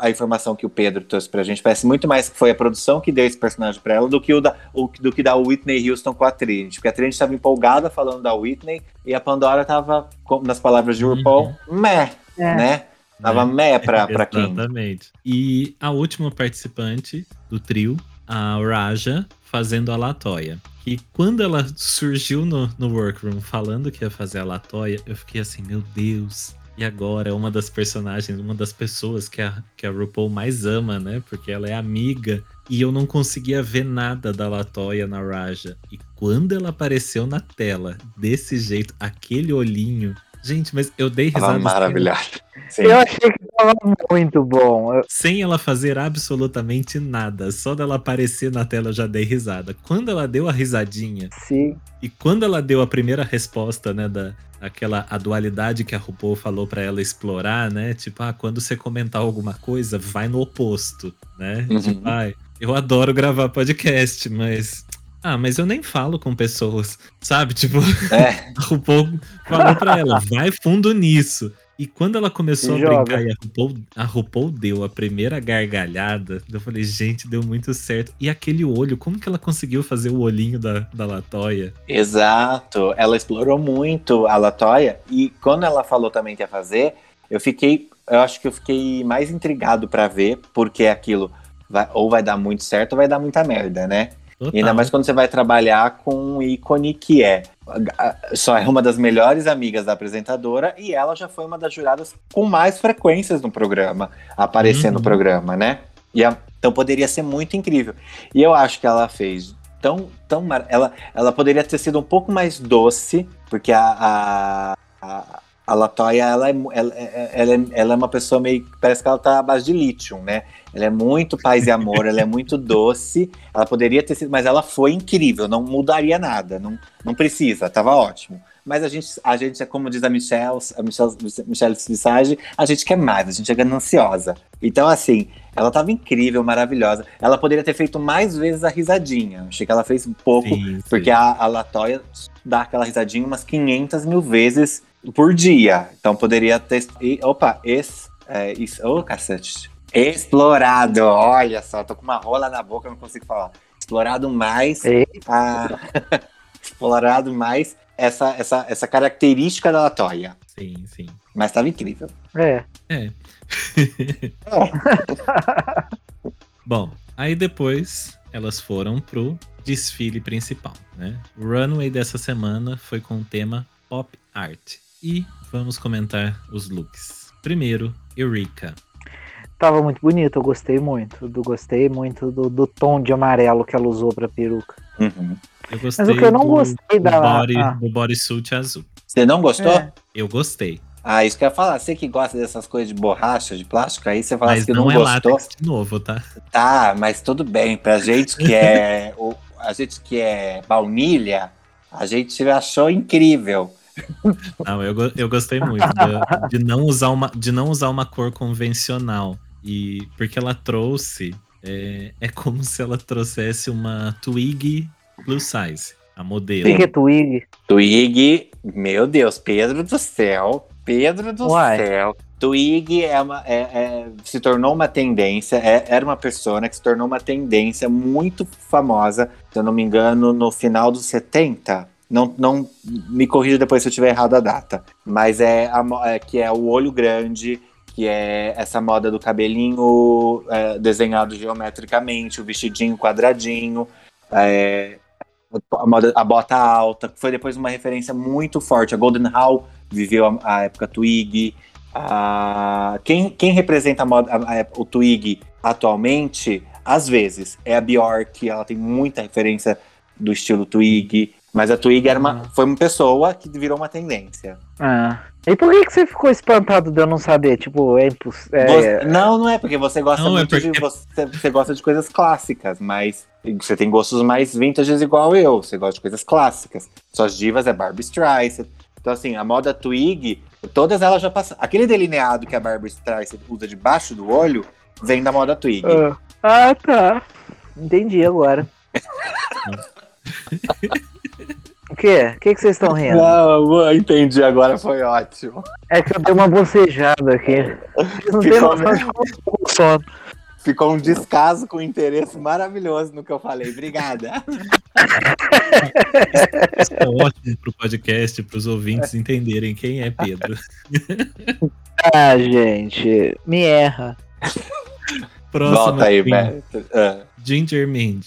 a informação que o Pedro trouxe pra gente, parece muito mais que foi a produção que deu esse personagem pra ela do que o da, o, do que da Whitney Houston com a Trinity. Porque a Trinity estava empolgada falando da Whitney e a Pandora tava, nas palavras de RuPaul, meh, É. né? Tava Né? meh pra, [LAUGHS] pra Kim. Exatamente. E a última participante do trio, a Raja, fazendo a Latoya. E quando ela surgiu no, no workroom falando que ia fazer a Latoya, eu fiquei assim, meu Deus. E agora é uma das personagens, uma das pessoas que a, que a RuPaul mais ama, né? Porque ela é amiga. E eu não conseguia ver nada da Latoya na Raja. E quando ela apareceu na tela, desse jeito, aquele olhinho. Gente, mas eu dei risada. Tava sem- maravilhosa. Sim. Eu achei que tava muito bom. Eu- sem ela fazer absolutamente nada. Só dela aparecer na tela eu já dei risada. Quando ela deu a risadinha Sim. e quando ela deu a primeira resposta, né, da aquela a dualidade que a RuPaul falou pra ela explorar, né? Tipo, ah, quando você comentar alguma coisa, vai no oposto, né? Uhum. Tipo, ai, eu adoro gravar podcast, mas ah, mas eu nem falo com pessoas, sabe? Tipo, É, [LAUGHS] a RuPaul falou pra ela, [LAUGHS] vai fundo nisso. E quando ela começou Se a joga. brincar e a RuPaul, a RuPaul deu a primeira gargalhada, eu falei, gente, deu muito certo. E aquele olho, como que ela conseguiu fazer o olhinho da, da Latoya? Exato, ela explorou muito a Latoya e quando ela falou também que ia fazer, eu fiquei, eu acho que eu fiquei mais intrigado pra ver, porque é aquilo vai- ou vai dar muito certo ou vai dar muita merda, né? Total. Ainda mais quando você vai trabalhar com um ícone que é só é uma das melhores amigas da apresentadora e ela já foi uma das juradas com mais frequências no programa, aparecer no Uhum. programa, né? E a- então poderia ser muito incrível. E eu acho que ela fez tão tão ela ela poderia ter sido um pouco mais doce, porque a a, a, a Latoya ela é, ela, é- ela, é, ela é uma pessoa meio parece que ela tá à base de lítio, né? Ela é muito paz e amor, ela é muito doce. Ela poderia ter sido, mas ela foi incrível, não mudaria nada, não, não precisa, tava ótimo. Mas a gente, a gente é como diz a Michelle, a Michelle, Michelle Visage, a gente quer mais, a gente é gananciosa. Então, assim, ela tava incrível, maravilhosa. Ela poderia ter feito mais vezes a risadinha. Achei que ela fez pouco, Sim, sim. porque a, a Latoya dá aquela risadinha umas 500 mil vezes por dia. Então poderia ter. e- opa, esse. É, isso, ô, cacete. Explorado, olha só, tô com uma rola na boca, não consigo falar. Explorado mais. A- [LAUGHS] explorado mais essa, essa, essa característica da Latoya. Sim, sim. Mas tava incrível. É. É. [LAUGHS] Bom, aí depois elas foram pro desfile principal, né? O runway dessa semana foi com o tema pop art. E vamos comentar os looks. Primeiro, Eureka. Tava muito bonito, eu gostei muito. Do, gostei muito do, do tom de amarelo que ela usou pra peruca. Uhum. Eu gostei Mas o que eu não do, gostei do da. body, ah, do bodysuit azul. Você não gostou? É. Eu gostei. Ah, isso que eu ia falar. Você que gosta dessas coisas de borracha, de plástico, aí você fala Mas que não, não, é gostou. látex de novo, tá? Tá, mas tudo bem. Pra gente que é [LAUGHS] o, a gente que é baunilha, a gente achou incrível. Não, eu, eu gostei muito de, de não usar uma, de não usar uma cor convencional. E porque ela trouxe. É, é como se ela trouxesse uma Twig plus size, a modelo. Fica Twig. Twig, meu Deus, Pedro do céu, Pedro do Uai. céu. Twig é uma, é- é- se tornou uma tendência, é- era uma persona que se tornou uma tendência muito famosa, se eu não me engano, no final dos 70. Não, não me corrija depois se eu tiver errado a data. Mas é, a é que é o olho grande, que é essa moda do cabelinho é, desenhado geometricamente, o vestidinho quadradinho. é, a, moda- a bota alta, que foi depois uma referência muito forte. A Golden Hall viveu a, a época Twig. A- quem, quem representa a moda, a- o Twig atualmente, às vezes, é a Bjork. Ela tem muita referência do estilo Twig. Mas a Twig era uma, foi uma pessoa que virou uma tendência. Ah. E por que, que você ficou espantado de eu não saber? Tipo, é impossível. Você- não, não é, porque você gosta Não, é muito de. porque- Você, você gosta de coisas clássicas, mas você tem gostos mais vintages igual eu. Você gosta de coisas clássicas. Suas divas é Barbie Streisand. Então, assim, a moda Twig, todas elas já passaram. Aquele delineado que a Barbie Streisand usa debaixo do olho vem da moda Twig. Ah. Ah, tá. Entendi agora. [LAUGHS] o quê? O que, que vocês estão rindo? Não, entendi agora, foi ótimo. É que eu dei uma bocejada aqui. Não Ficou. Ficou um descaso com interesse maravilhoso no que eu falei. Obrigada. Isso é ótimo pro podcast, pros ouvintes entenderem quem é Pedro. [LAUGHS] Ah, gente. Me erra. Próxima Volta aí. Ah. Ginger Mind.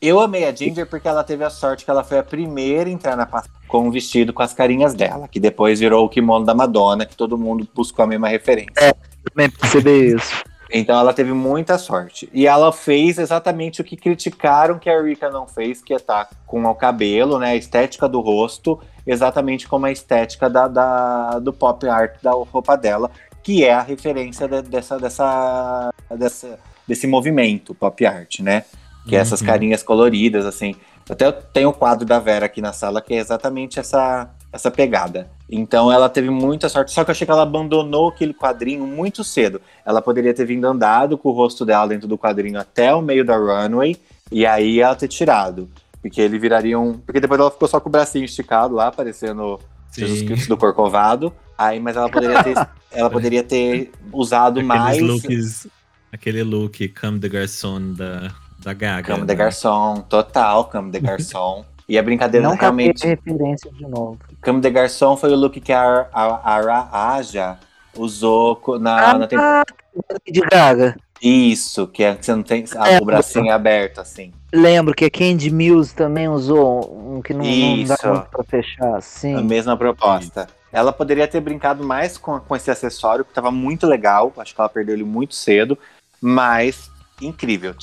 Eu amei a Ginger porque ela teve a sorte que ela foi a primeira a entrar na com o vestido com as carinhas dela, que depois virou o kimono da Madonna, que todo mundo buscou a mesma referência. Também percebi isso. Então ela teve muita sorte. E ela fez exatamente o que criticaram que a Rika não fez, que é estar com o cabelo, né? A estética do rosto, exatamente como a estética da, da- do pop art da roupa dela, que é a referência de- dessa, dessa, dessa, desse movimento pop art, né? Que é essas Uhum. carinhas coloridas, assim. Até tenho o quadro da Vera aqui na sala, que é exatamente essa, essa pegada. Então ela teve muita sorte, só que eu achei que ela abandonou aquele quadrinho muito cedo. Ela poderia ter vindo andado com o rosto dela dentro do quadrinho até o meio da runway, e aí ela ter tirado. Porque ele viraria um. Porque depois ela ficou só com o bracinho esticado lá, parecendo Jesus Sim. Cristo do Corcovado. Aí, mas ela poderia ter, ela poderia ter [LAUGHS] usado Aqueles mais. looks. Aquele look Come the Garçon da, da Gaga. Cama de né? garçom, total, cama de garçom. E a brincadeira Não realmente. referência de novo. Cama de garçom foi o look que a, a, a Raja usou na, na temporada. Ah, de Gaga. Isso, que é que você não tem a- É. o bracinho aberto, assim. Lembro que a Candy Mills também usou um que não, não dá Isso. muito pra fechar. A Sim. mesma proposta. Ela poderia ter brincado mais com, com esse acessório, que tava muito legal. Acho que ela perdeu ele muito cedo. Mas, incrível.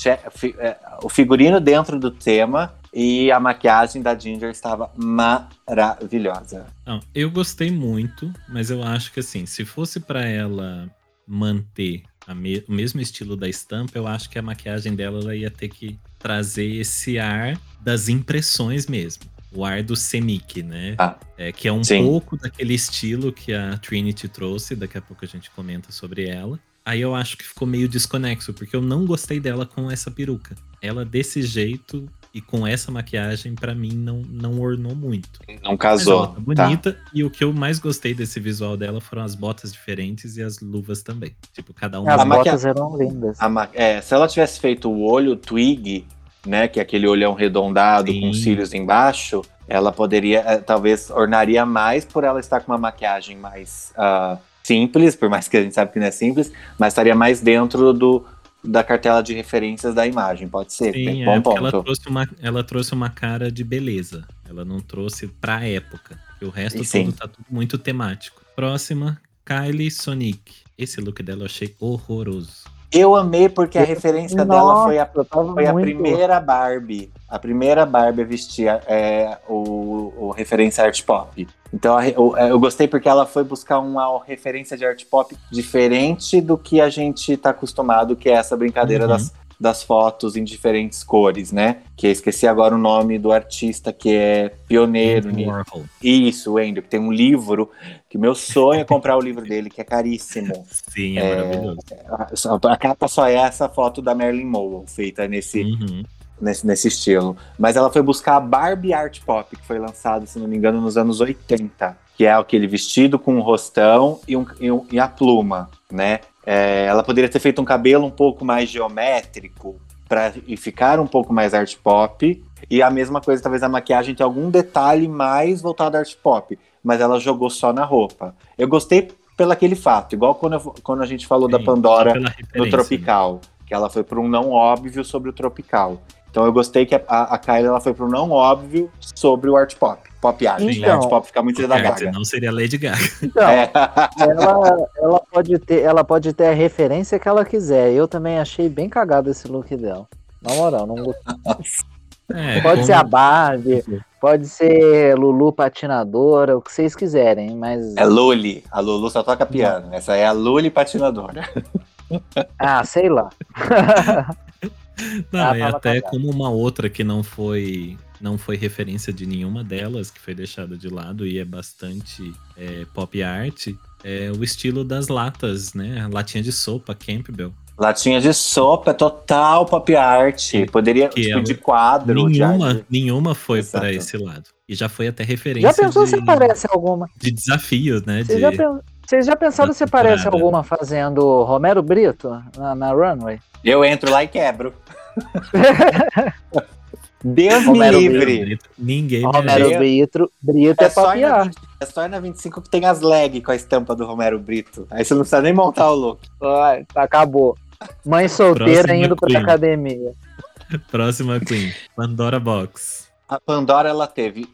É, o figurino dentro do tema e a maquiagem da Ginger estava maravilhosa. Não, eu gostei muito, mas eu acho que assim, se fosse pra ela manter me- o mesmo estilo da estampa, eu acho que a maquiagem dela ela ia ter que trazer esse ar das impressões mesmo. O ar do Semic, né? Ah, É, que é um sim. pouco daquele estilo que a Trinity trouxe, daqui a pouco a gente comenta sobre ela. Aí eu acho que ficou meio desconexo, porque eu não gostei dela com essa peruca. Ela desse jeito e com essa maquiagem, pra mim, não, não ornou muito. Não Mas casou. ela tá bonita. E o que eu mais gostei desse visual dela foram as botas diferentes e as luvas também. Tipo, cada uma. As maquia- botas eram lindas. A ma- é, se ela tivesse feito o olho twig, né, que é aquele olhão arredondado Sim. com cílios embaixo, ela poderia, eh, talvez, ornaria mais por ela estar com uma maquiagem mais ah, simples, por mais que a gente sabe que não é simples, mas estaria mais dentro do, da cartela de referências da imagem, pode ser. Sim, é, bom ela trouxe, uma, ela trouxe uma cara de beleza. Ela não trouxe pra época. E o resto Sim. todo tá tudo muito temático. Próxima, Kylie Sonic. Esse look dela eu achei horroroso. Eu amei porque a referência dela foi a Nossa, Foi a primeira Barbie. A primeira Barbie a vestir é, o, o referência art pop. Então o- é, eu gostei porque ela foi buscar uma referência de art pop diferente do que a gente tá acostumado, que é essa brincadeira Uhum. das, das fotos em diferentes cores, né? Que eu esqueci agora o nome do artista que é pioneiro nisso. Warhol. Isso, Andrew, que tem um livro, que meu sonho é comprar o livro dele, que é caríssimo. [LAUGHS] Sim, é, maravilhoso. A, a capa só é essa foto da Marilyn Monroe, feita nesse, Uhum. nesse, nesse estilo. Mas ela foi buscar a Barbie Art Pop, que foi lançado, se não me engano, nos anos 80. Que é aquele vestido com um rostão e, um, e, um- e a pluma, né? É, ela poderia ter feito um cabelo um pouco mais geométrico para ficar um pouco mais art pop. E a mesma coisa, talvez a maquiagem tenha algum detalhe mais voltado à art pop. Mas ela jogou só na roupa. Eu gostei pelo aquele fato, igual quando, eu- quando a gente falou da Sim, Pandora pela no referência, tropical, que ela foi para um não óbvio sobre o tropical. Então eu gostei que a, a Kylie ela foi para um não óbvio sobre o art pop, pop art. né? Então, art pop fica muito né? da gaga. Não seria Lady Gaga. Então, É. ela, ela, pode ter, ela pode ter a referência que ela quiser. Eu também achei bem cagado esse look dela. Na moral, não gostei. É, Pode como- ser a Barbie, pode ser Lulu patinadora, o que vocês quiserem, mas. É Luli. A Lulu só toca piano. Essa é a Luli patinadora. Ah, sei lá. [LAUGHS] Não, Ah, e até cagado. como uma outra que não foi não foi referência de nenhuma delas, que foi deixada de lado e é bastante é, pop art, é o estilo das latas, né? Latinha de sopa, Campbell. Latinha de sopa, total pop art. Poderia, Que tipo, ela- de quadro. de Nenhuma, arte. nenhuma foi pra esse lado. E já foi até referência Já pensou de, se parece alguma? de desafio, né? Vocês De, já, pen- vocês já pensaram se parece alguma fazendo Romero Brito na, na runway? Eu entro lá e quebro. [LAUGHS] Deus me Romero livre. Ninguém Romero merece. Brito, Brito É é, só, na art. 20, é só na 25 que tem as leg com a estampa do Romero Brito. Aí você não precisa nem montar o look. Ai, acabou. Mãe solteira Próxima indo pra Queen. academia. Próxima Queen, Pandora Box. A Pandora, ela teve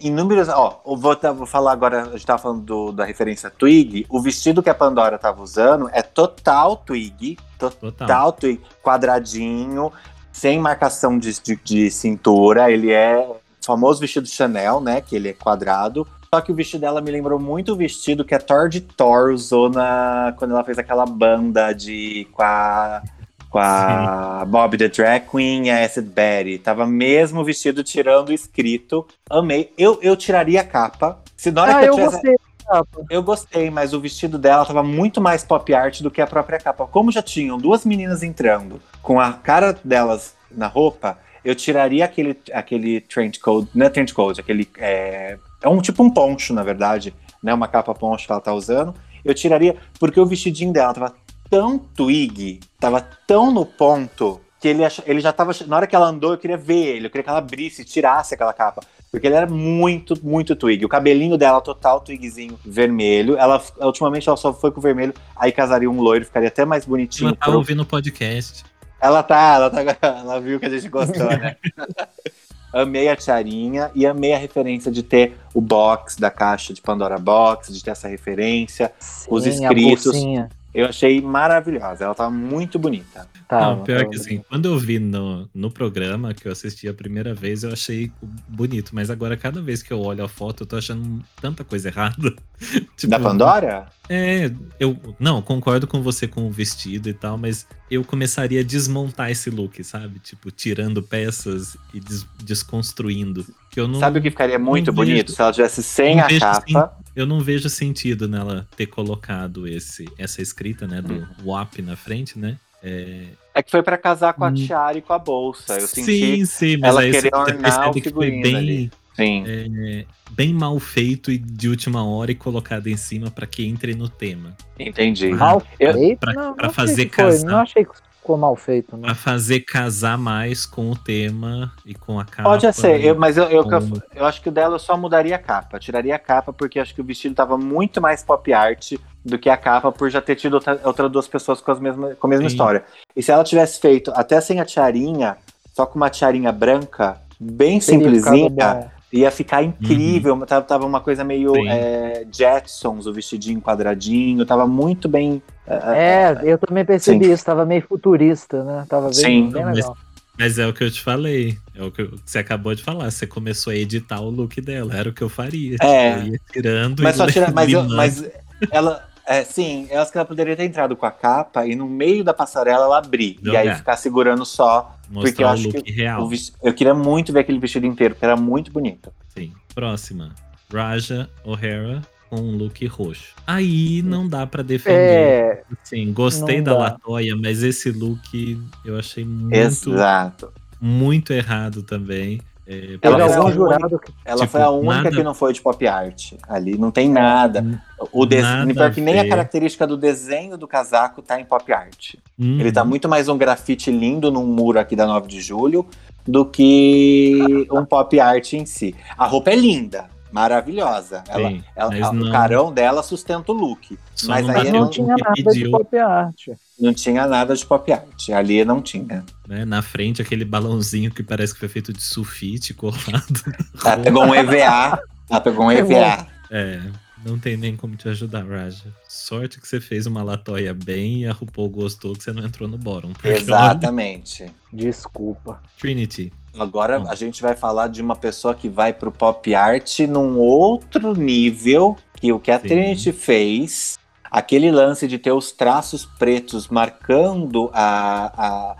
inúmeros. Ó, vou, vou falar agora, a gente tava falando do- da referência Twig. O vestido que a Pandora tava usando é total Twig. Total, Total. Twig. Quadradinho, sem marcação de, de, de cintura. Ele é o famoso vestido Chanel, né? Que ele é quadrado. Só que o vestido dela me lembrou muito o vestido que a Thor de Thor usou na, quando ela fez aquela banda de. com a. Com a Bob the Drag Queen e a Acid Betty. Tava mesmo vestido tirando o escrito. Amei. Eu, eu tiraria a capa. Se na hora Ah, que eu eu tivesse. gostei. da capa. Eu gostei, mas o vestido dela tava muito mais pop art do que a própria capa. Como já tinham duas meninas entrando com a cara delas na roupa, eu tiraria aquele, aquele trench coat, não é trench coat, aquele. É, é um tipo um poncho, na verdade. né? Uma capa poncho que ela tá usando. Eu tiraria, porque o vestidinho dela tava tão twig, tava tão no ponto, que ele, ach- ele já tava. Na hora que ela andou, eu queria ver ele, eu queria que ela abrisse, tirasse aquela capa. Porque ele era muito, muito twig. O cabelinho dela, total twigzinho vermelho. Ela, ultimamente, ela só foi com o vermelho. Aí casaria um loiro, ficaria até mais bonitinho. Ela tá pro- ouvindo o podcast. ela tá, ela tá, ela viu que a gente gostou, né? [LAUGHS] amei a tiarinha e amei a referência de ter o box da caixa de Pandora Box, de ter essa referência. Os Sim, a escritos. bolsinha. Eu achei maravilhosa, ela tava muito bonita. Tava, Não, pior tava. que assim, quando eu vi no, no programa que eu assisti a primeira vez, eu achei bonito. Mas agora, cada vez que eu olho a foto, eu tô achando tanta coisa errada. [LAUGHS] Tipo, da Pandora? É, eu não concordo com você com o vestido e tal, mas eu começaria a desmontar esse look, sabe? Tipo, tirando peças e des- desconstruindo. Que eu não, Sabe o que ficaria muito bonito? vejo- Se ela tivesse sem a capa. eu não vejo sentido nela ter colocado esse, essa escrita, né, do Uhum. WAP na frente, né? É, É que foi pra casar com a Hum. tiara e com a bolsa. Eu sim, senti. sim, mas ela aí você querer ornar o que foi bem, ali. Sim. é, bem mal feito e de última hora e colocado em cima pra que entre no tema. Entendi. Mal Eu- feito? pra- não, pra não fazer casar. Não achei que ficou mal feito, né? Pra fazer casar mais com o tema e com a capa. Pode ser, eu- mas eu, eu, com- eu acho que o dela eu só mudaria a capa. Tiraria a capa, porque acho que o vestido tava muito mais pop art do que a capa, por já ter tido outra, outras duas pessoas com, as mesma, com a mesma Sim. história. E se ela tivesse feito até sem a tiarinha, só com uma tiarinha branca, bem Teria simplesinha. Ia ficar incrível. Tava, tava uma coisa meio é, Jetsons, o vestidinho quadradinho, tava muito bem. É, eu também percebi Sim. isso, tava meio futurista, né? Tava bem, Sim. bem Não, mas- legal. Mas é o que eu te falei. É o que você acabou de falar. Você começou a editar o look dela. Era o que eu faria. É. Eu ia tirando Mas e só tira, [LAUGHS] mas, eu- mas ela. É, sim, eu acho que ela poderia ter entrado com a capa e no meio da passarela ela abrir. E aí Jogar. ficar segurando só. porque eu mostrar acho que real. O vesti- eu queria muito ver aquele vestido inteiro, porque era muito bonito. Sim. Próxima. Raja O'Hara com um look roxo. Aí não dá pra defender. É, Sim, gostei não da dá. Latoya, mas esse look eu achei muito, Exato. muito errado também. É, Ela foi jurado que. Ela Tipo, foi a única nada- que não foi de pop art. Ali não tem nada. O desenho, pior que nem a característica do desenho do casaco tá em pop art. Hum, Ele tá muito mais um grafite lindo num muro aqui da 9 de julho do que um pop art em si. A roupa é linda, maravilhosa. Ela, sim, ela- mas a- não- o carão dela sustenta o look. Só mas não aí não tinha nada de pediu. pop art. não tinha nada de pop art. Ali não tinha. né, na frente aquele balãozinho que parece que foi feito de sulfite colado. Ela [LAUGHS] pegou um EVA. Ela pegou um EVA. É, não tem nem como te ajudar, Raja. Sorte que você fez uma latoia bem e a RuPaul gostou que você não entrou no olha, Exatamente. Desculpa. Trinity. Agora Hum. a gente vai falar de uma pessoa que vai pro pop art num outro nível que o que a Sim. Trinity fez. Aquele lance de ter os traços pretos marcando a. a-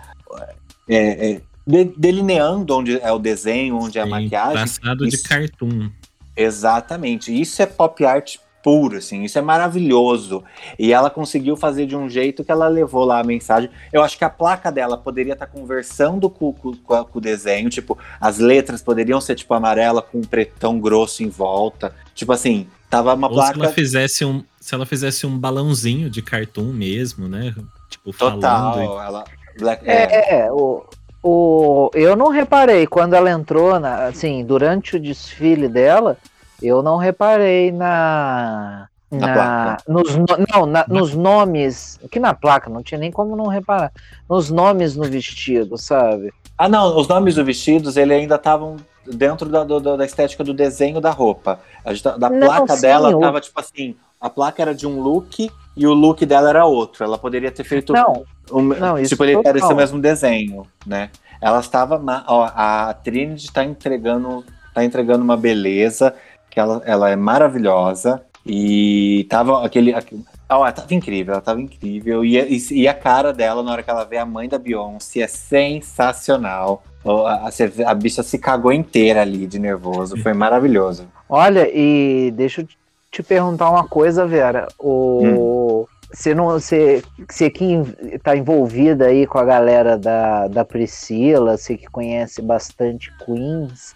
é, é, de- delineando onde é o desenho, onde é a sim, maquiagem. Passado de Isso- cartoon. Exatamente. Isso é pop art puro, assim. Isso é maravilhoso. E ela conseguiu fazer de um jeito que ela levou lá a mensagem. Eu acho que a placa dela poderia estar conversando com, com- com o desenho. Tipo, as letras poderiam ser, tipo, amarela com um pretão grosso em volta. Tipo assim, tava uma Ou se ela placa fizesse um. Se ela fizesse um balãozinho de cartoon mesmo, né? Tipo, falando. total. Ela, Black- é, É, é, o, o, eu não reparei quando ela entrou, na, assim, durante o desfile dela, eu não reparei na. Na placa. nos, no- não, na- nos nomes. Que na placa, não tinha nem como não reparar. Nos nomes no vestido, sabe? Ah, não, os nomes dos vestidos, ele ainda estavam dentro da, do- da estética do desenho da roupa. A tá- da Não, placa sim, dela o- tava tipo assim, a placa era de um look e o look dela era outro. Ela poderia ter feito Não, um, não, isso tipo, ele era esse mesmo desenho, né? Ela estava, ó, a Trinity tá entregando, tá entregando uma beleza, que ela, ela é maravilhosa e tava aquele, aquele ó, ela tava incrível, ela tava incrível e, e, e a cara dela na hora que ela vê a mãe da Beyoncé é sensacional. A, a, a bicha se cagou inteira ali de nervoso, foi maravilhoso. Olha, e deixa eu te perguntar uma coisa, Vera. O. Você não. Você, você que está envolvida aí com a galera da, da Priscila, você que conhece bastante Queens,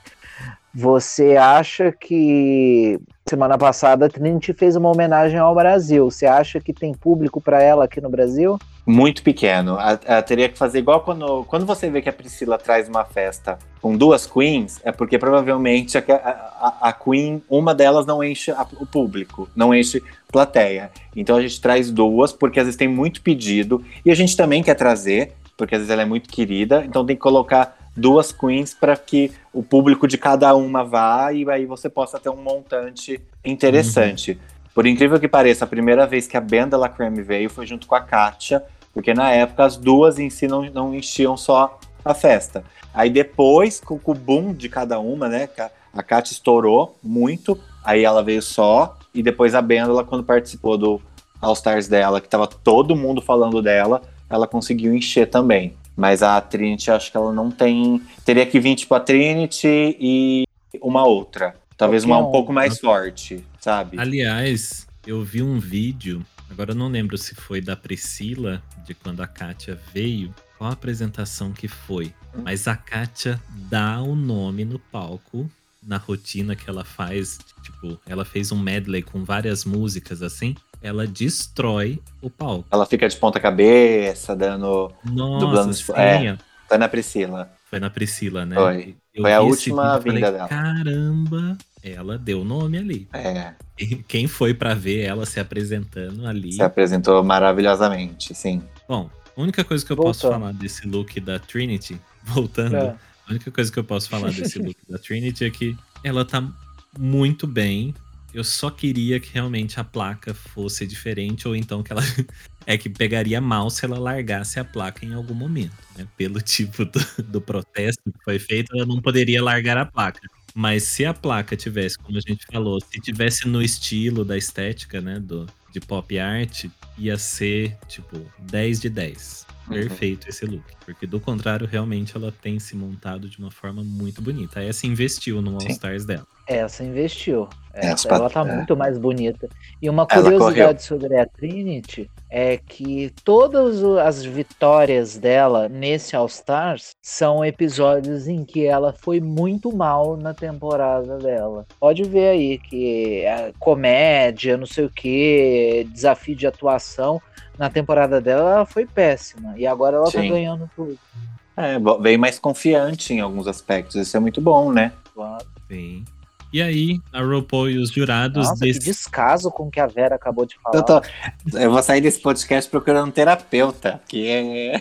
você acha que semana passada a Trinity fez uma homenagem ao Brasil. Você acha que tem público para ela aqui no Brasil? Muito pequeno. Teria que fazer igual quando, quando você vê que a Priscila traz uma festa com duas queens, é porque provavelmente a, a, a Queen, uma delas não enche o público, não enche plateia. Então a gente traz duas, porque às vezes tem muito pedido, e a gente também quer trazer, porque às vezes ela é muito querida, então tem que colocar duas queens para que o público de cada uma vá e aí você possa ter um montante interessante. Uhum. Por incrível que pareça, a primeira vez que a Banda La Creme veio foi junto com a Katia, porque na época as duas em si não, não enchiam só a festa. Aí depois, com, com o boom de cada uma, né, a Katia estourou muito, aí ela veio só, e depois a Benda, quando participou do All Stars dela, que tava todo mundo falando dela, ela conseguiu encher também. Mas a Trinity, acho que ela não tem. Teria que vir, tipo, a Trinity e uma outra. Talvez uma um pouco mais forte, sabe? Aliás, eu vi um vídeo, agora eu não lembro se foi da Priscila, de quando a Kátia veio, qual a apresentação que foi. Mas a Kátia dá o nome no palco, na rotina que ela faz. Tipo, ela fez um medley com várias músicas assim ela destrói o palco. Ela fica de ponta cabeça, dando. Nossa, dublando. Sim. É, foi na Priscila. Foi na Priscila, né? Foi. Eu foi a última vinda falei, dela. Caramba, ela deu nome ali. É. E quem foi para ver ela se apresentando ali. Se apresentou maravilhosamente, sim. Bom, a única coisa que eu posso falar desse look da Trinity, [LAUGHS] voltando, é. a única coisa que eu posso falar desse look da Trinity é que ela tá muito bem eu só queria que realmente a placa fosse diferente, ou então que ela. [LAUGHS] é que pegaria mal se ela largasse a placa em algum momento, né? Pelo [LAUGHS] tipo do, do protesto que foi feito, ela não poderia largar a placa. Mas se a placa tivesse, como a gente falou, se tivesse no estilo da estética, né, do, de pop art, ia ser, tipo, 10 de 10. Uhum. Perfeito esse look. Porque do contrário, realmente ela tem se montado de uma forma muito bonita. Essa investiu no All Stars dela. Essa investiu. Essa, ela tá é. muito mais bonita. E uma curiosidade sobre a Trinity é que todas as vitórias dela nesse All Stars são episódios em que ela foi muito mal na temporada dela. Pode ver aí que é comédia, não sei o que, desafio de atuação na temporada dela ela foi péssima. E agora ela tá Sim. tá ganhando tudo. É, veio mais confiante em alguns aspectos. Isso é muito bom, né? Claro. Sim. E aí, a RuPaul e os jurados. Nossa, desse... que descaso com o que a Vera acabou de falar. Eu, tô... eu vou sair desse podcast procurando um terapeuta, que é.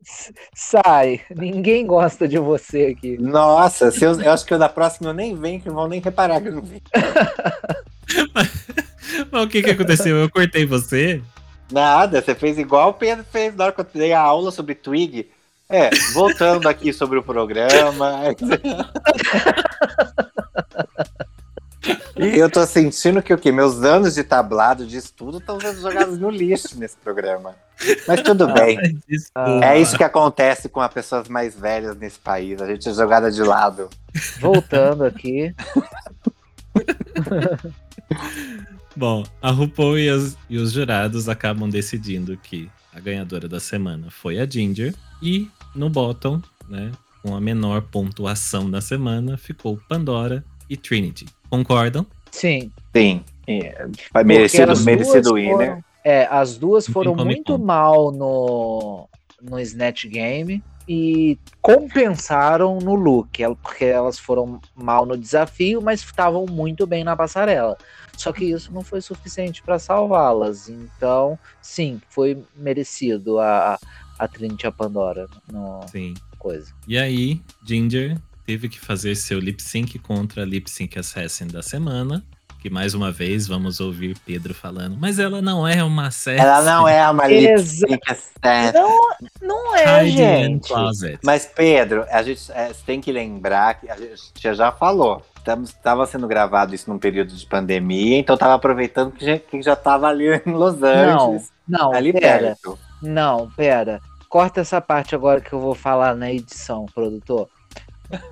[LAUGHS] Sai, ninguém gosta de você aqui. Nossa, se eu, eu acho que eu da próxima eu nem venho, que não vão nem reparar que eu não vim. [LAUGHS] Mas o que, que aconteceu? Eu cortei você? Nada, você fez igual o Pedro fez na hora que eu dei a aula sobre Twig. É, voltando aqui sobre o programa. [LAUGHS] E eu tô sentindo que o quê? Meus anos de tablado, de estudo, estão sendo jogados no lixo nesse programa. Mas tudo bem. é isso que acontece com as pessoas mais velhas nesse país. A gente é jogada de lado. Voltando aqui. [LAUGHS] Bom, a RuPaul e, as, e os jurados acabam decidindo que a ganhadora da semana foi a Ginger. E no bottom, né, com a menor pontuação da semana, ficou Pandora e Trinity. Concordam? Sim. Sim. É, merecido, merecido ir, né? É, as duas foram muito mal no, no Snatch Game e compensaram no look, porque elas foram mal no desafio, mas estavam muito bem na passarela. Só que isso não foi suficiente para salvá-las. Então, sim, foi merecido a, a Trinity a Pandora no sim. Coisa. E aí, Ginger teve que fazer seu lip sync contra a lip sync assassin da semana. Que mais uma vez vamos ouvir Pedro falando, mas ela não é uma assassin.Ela não é uma lip sync assassin. Não, não é, gente. Mas Pedro, a gente é, tem que lembrar que a gente já falou estava sendo gravado isso num período de pandemia, então estava aproveitando que já, que já tava ali em Los Angeles. Não, não, ali pera. perto. Não, pera. Corta essa parte agora que eu vou falar na edição, produtor.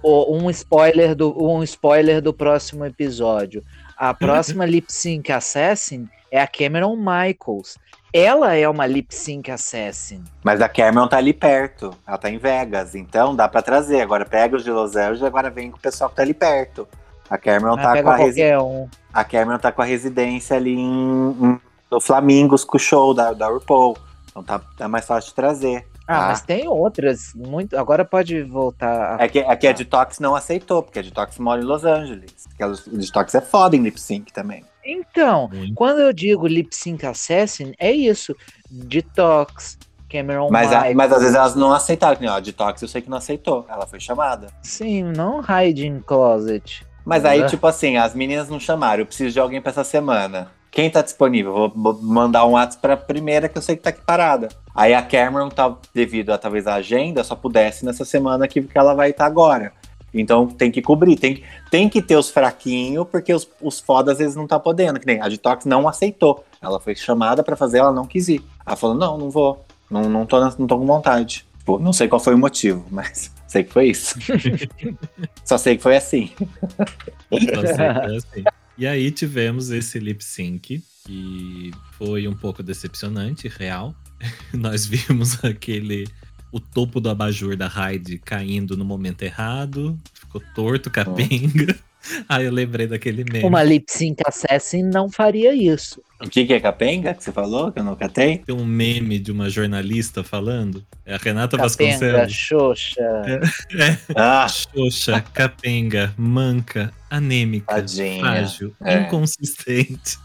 Um spoiler do um spoiler do próximo episódio. A [LAUGHS] próxima lip sync assassin é a Cameron Michaels. Ela é uma lip sync assassin. Mas a Cameron tá ali perto. Ela tá em Vegas, então dá para trazer. Agora pega os de Los Angeles e agora vem com o pessoal que tá ali perto. A Cameron Mas tá com pega a, resi um. a Cameron tá com a residência ali em, em- no Flamingos com o show da, da RuPaul. Então tá, tá mais fácil de trazer. Ah, tá? mas tem outras. Muito... Agora pode voltar. a- É que, é que a Detox não aceitou, porque a Detox mora em Los Angeles. Porque a Detox é foda em lip sync também. Então, Muito. quando eu digo lip sync assassin, é isso. Detox, Cameron Mas, a- White. mas às vezes elas não aceitaram. que nem, ó, A Detox eu sei que não aceitou. Ela foi chamada. Sim, não hiding closet. Mas aí, É. tipo assim, as meninas não chamaram. Eu preciso de alguém pra essa semana. Quem tá disponível? Vou, mandar um WhatsApp pra primeira que eu sei que tá aqui parada. Aí a Cameron, tá, devido a talvez a agenda, só pudesse nessa semana que, que ela vai estar agora. Então tem que cobrir, tem, que- tem que ter os fraquinhos, porque os, os fodas eles não tá podendo. Que nem a Detox não aceitou. Ela foi chamada pra fazer, ela não quis ir. Ela falou: não, não vou. Não, não, tô, não tô com vontade. Não sei qual foi o motivo, [LAUGHS] mas sei que foi isso. [LAUGHS] Só sei que foi assim. Só sei que é assim. E aí tivemos esse lip sync, que foi um pouco decepcionante, real. [LAUGHS] Nós vimos aquele. O topo do abajur da Hyde caindo no momento errado, ficou torto, capenga. [LAUGHS] Aí eu lembrei daquele meme. Uma lip sync assassin não faria isso. O que, que é capenga que você falou? Que eu não catei? Tem um meme de uma jornalista falando. É a Renata Capenga, Vasconcelos. xoxa. [LAUGHS] Ah, Xoxa, capenga, manca, anêmica, Tadinha. frágil, É. inconsistente.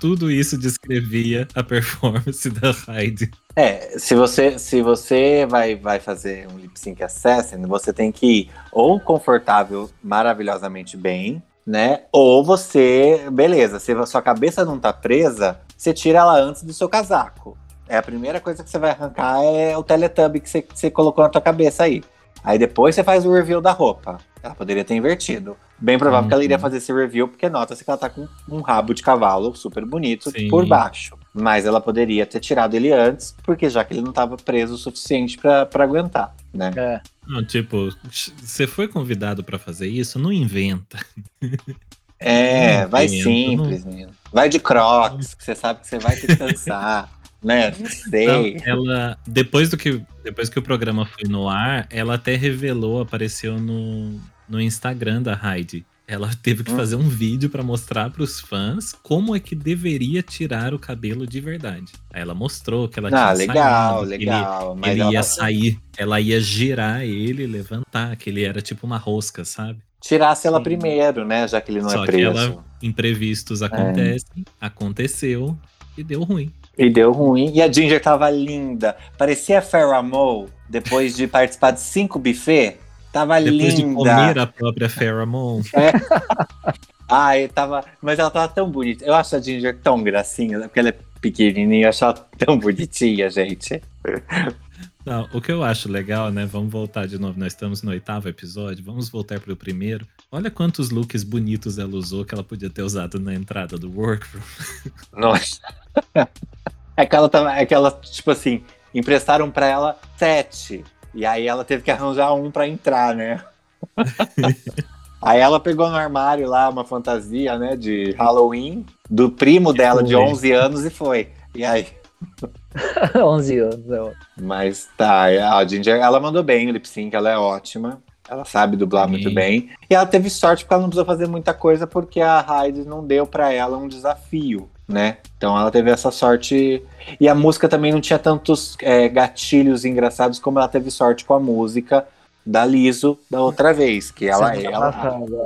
Tudo isso descrevia a performance da Hyde. É, se você, se você vai, vai fazer um lip sync assassin, você tem que ir ou confortável, maravilhosamente bem, né? Ou você, beleza, se a sua cabeça não tá presa, você tira ela antes do seu casaco. É a primeira coisa que você vai arrancar é o Teletubby que você, que você colocou na tua cabeça aí. Aí depois você faz o review da roupa. Ela poderia ter invertido. Bem provável que ela iria Uhum. fazer esse review, porque nota-se que ela tá com um rabo de cavalo super bonito Sim. por baixo. Mas ela poderia ter tirado ele antes, porque já que ele não tava preso o suficiente pra pra aguentar, né? É. Não, tipo, você foi convidado pra fazer isso? Não inventa. É, Não vai simples, menino. Vai de crocs, que você sabe que você vai ter que dançar, né? Não Não, sei. ela, depois do que, depois que o programa foi no ar, ela até revelou, apareceu no, no Instagram da Heidi. Ela teve que Hum. fazer um vídeo pra mostrar pros fãs como é que deveria tirar o cabelo de verdade. Aí ela mostrou que ela tinha Ah, legal, saído, que ele- legal. Mas ele ela ia sair, ela ia girar ele, levantar, que ele era tipo uma rosca, sabe? tirasse ela Sim. primeiro, né? Já que ele não Só é que preso. ela- Imprevistos acontecem, aconteceu e deu ruim. E deu ruim. E a Ginger tava linda. Parecia a Farrah Moe, depois de participar de cinco buffet. Tava Depois de linda. comer a própria Pheromone. [LAUGHS] Ai, tava. Mas ela tava tão bonita. Eu acho a Ginger tão gracinha, porque ela é pequenininha. Eu acho ela tão bonitinha, gente. Não, o que eu acho legal, né? Vamos voltar de novo. Nós estamos no oitavo episódio. Vamos voltar pro primeiro. Olha quantos looks bonitos ela usou que ela podia ter usado na entrada do workroom. [LAUGHS] Nossa. É que ela tava. É que ela, tipo assim, emprestaram pra ela sete. E aí ela teve que arranjar um pra entrar, né? aí ela pegou no armário lá uma fantasia, né, de Halloween, do primo dela de foi. 11 anos e foi. E aí. [LAUGHS] 11 anos. é ótimo. Mas tá, a Ginger, ela mandou bem o lip sync, ela é ótima. Ela sabe dublar Sim. muito bem. E ela teve sorte porque ela não precisou fazer muita coisa porque a Heidi não deu pra ela um desafio, né? Então ela teve essa sorte. E a música também não tinha tantos é, gatilhos engraçados como ela teve sorte com a música da Liso da outra vez. Que ela, ela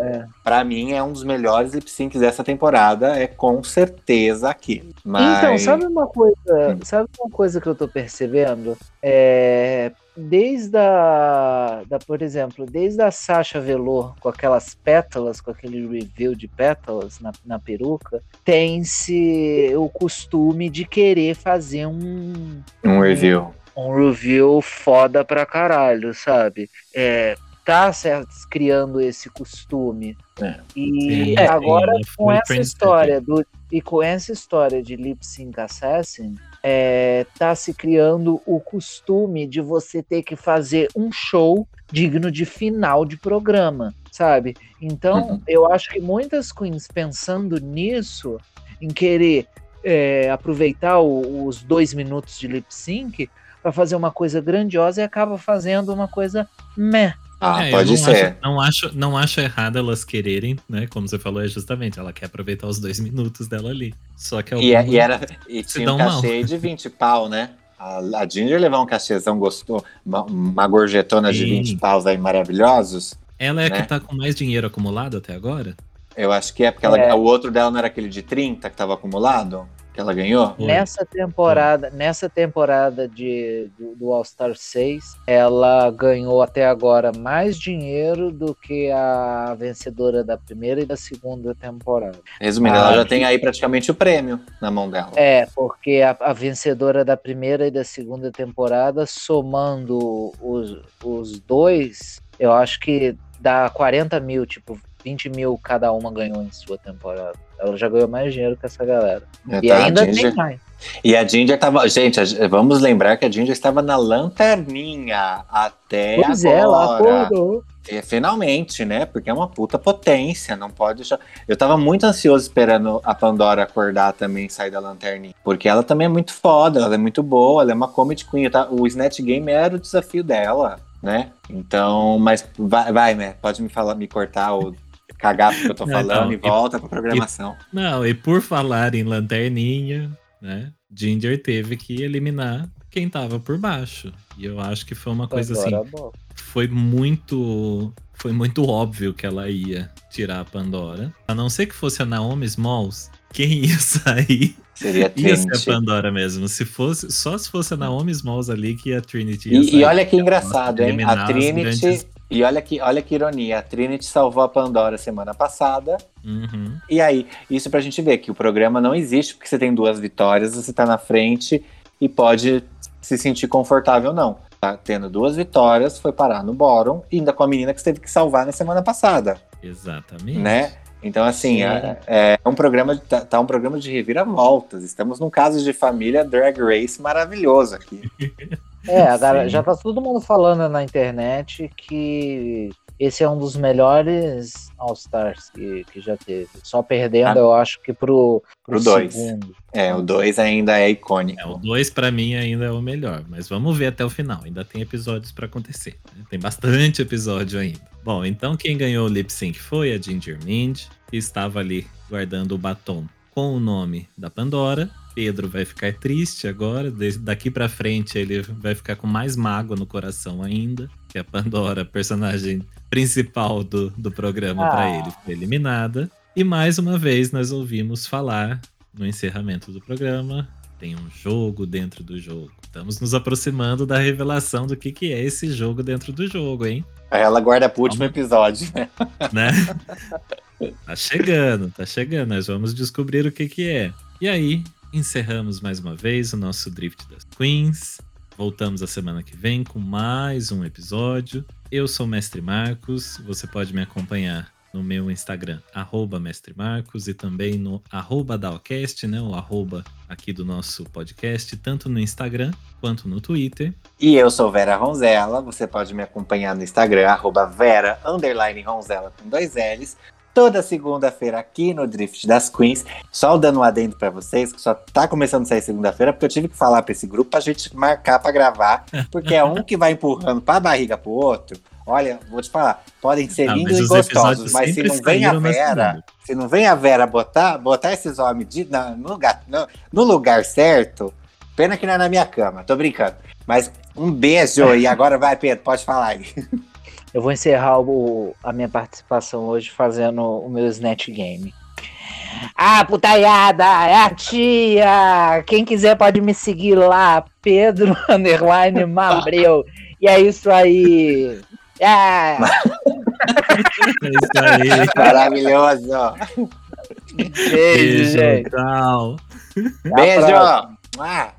é. pra mim, é um dos melhores lip syncs dessa temporada. É com certeza aqui. Mas... Então, sabe uma coisa, Hum. sabe uma coisa que eu tô percebendo? É, desde a, da, por exemplo, desde a Sasha Velour com aquelas pétalas, com aquele review de pétalas na, na peruca, tem-se o costume de querer fazer um, Um review. um review foda pra caralho, sabe? É, tá certo, criando esse costume. É. E Sim, agora ela com essa história do e com essa história de lip sync assassin, é, tá se criando o costume de você ter que fazer um show digno de final de programa, sabe? Então, Uhum. eu acho que muitas queens pensando nisso, em querer é, aproveitar o- os dois minutos de lip sync para fazer uma coisa grandiosa e acaba fazendo uma coisa meh, Ah, É, pode não ser. Acho, não, acho, não acho errado elas quererem, né? Como você falou, é justamente, ela quer aproveitar os dois minutos dela ali. Só que E, é- e era, e tinha um dão mal. cachê de 20 pau, né? A, a Ginger levou um cachêzão gostou, uma, uma gorjetona de Sim. 20 paus aí maravilhosos. Ela é a né? que tá com mais dinheiro acumulado até agora? Eu acho que é porque ela- É. o outro dela não era aquele de 30 que tava acumulado? Que ela ganhou? Nessa temporada, nessa temporada de, do, do All Star 6, ela ganhou até agora mais dinheiro do que a vencedora da primeira e da segunda temporada. Resumindo, Ah, ela já que- tem aí praticamente o prêmio na mão dela. É, porque a, a vencedora da primeira e da segunda temporada, somando os, os dois, eu acho que dá 40 mil, tipo, 20 mil cada uma ganhou em sua temporada. Ela já ganhou mais dinheiro que essa galera. É, E tá? ainda Ginger, tem mais. E a Ginger tava. Gente, vamos lembrar que a Ginger estava na lanterninha até Pois é, ela agora. acordou. É, finalmente, né? Porque é uma puta potência, não pode deixar. Eu tava muito ansioso esperando a Pandora acordar também e sair da lanterninha. Porque ela também é muito foda, ela é muito boa, ela é uma comedy queen. tá? O Snatch Game era o desafio dela, né? Então, mas vai, vai né? Pode me falar, me cortar ou cagar porque eu tô Não, falando não, e e- volta pra programação. Não, e por falar em lanterninha, né? Ginger teve que eliminar quem tava por baixo. E eu acho que foi uma coisa assim. Bom. foi muito foi muito óbvio que ela ia tirar a Pandora. A não ser que fosse a Naomi Smalls, quem ia [LAUGHS] sair Seria ia ser a. Pandora mesmo. Se fosse, só se fosse a Naomi Smalls ali que a Trinity ia E, sair. e olha que engraçado, hein? A Trinity. grandes- E olha que, olha que ironia. A Trinity salvou a Pandora semana passada. Uhum. E aí, isso pra gente ver que o programa não existe porque você tem duas vitórias, você tá na frente e pode se sentir confortável não. Tá tendo duas vitórias, foi parar no e ainda com a menina que você teve que salvar na semana passada, Exatamente. né? Então, assim, Sim. é, é um programa, de- tá, tá um programa de reviravoltas. Estamos num caso de família Drag Race maravilhoso aqui. [LAUGHS] É, a galera, Sim. já tá todo mundo falando na internet que esse é um dos melhores All-Stars que, que já teve. Só perdendo, Ah. eu acho que pro, Pro dois. segundo. É, o 2 ainda é icônico. É, o 2 pra mim ainda é o melhor, mas vamos ver até o final. Ainda tem episódios pra acontecer. né? Tem bastante [LAUGHS] episódio ainda. Bom, então quem ganhou o lip sync foi a Ginger Mind, que estava ali guardando o batom com o nome da Pandora. Pedro vai ficar triste agora, daqui pra frente ele vai ficar com mais mágoa no coração ainda, que a Pandora, personagem principal do, do programa pra Ah. ele, foi eliminada. E mais uma vez nós ouvimos falar no encerramento do programa tem um jogo dentro do jogo. Estamos nos aproximando da revelação do que, que é esse jogo dentro do jogo, hein? Aí ela guarda pro último episódio, né? Né? [LAUGHS] tá chegando, tá chegando. Nós vamos descobrir o que, que é. E aí, encerramos mais uma vez o nosso Drift das Queens. Voltamos a semana que vem com mais um episódio. Eu sou o Mestre Marcos. Você pode me acompanhar no meu Instagram, arroba Mestre Marcos, e também no arroba Dalcast, né? O arroba aqui do nosso podcast, tanto no Instagram quanto no Twitter. E eu sou Vera Ronzella. Você pode me acompanhar no Instagram, arroba Vera Ronzella com dois L's. Toda segunda-feira aqui no Drift das Queens. Só dando um adendo pra vocês, que só tá começando a sair segunda-feira, porque eu tive que falar pra esse grupo pra gente marcar pra gravar. Porque é um que vai empurrando pra barriga pro outro. Olha, vou te falar, podem ser Ah, lindos e os gostosos, mas se não vem a Vera, se não vem a Vera botar, botar esses homens de- no, lugar, no, no lugar certo, pena que não é na minha cama, tô brincando. Mas um beijo e agora vai, Pedro, pode falar aí. [LAUGHS] Eu vou encerrar o- a minha participação hoje fazendo o meu Snatch Game. Ah, putaiada, é a tia! Quem quiser pode me seguir lá, Pedro [LAUGHS] Underline Mabreu. E é isso aí. Ah, É isso aí. Maravilhoso. beijo, gente. Tchau. Beijo. Ah.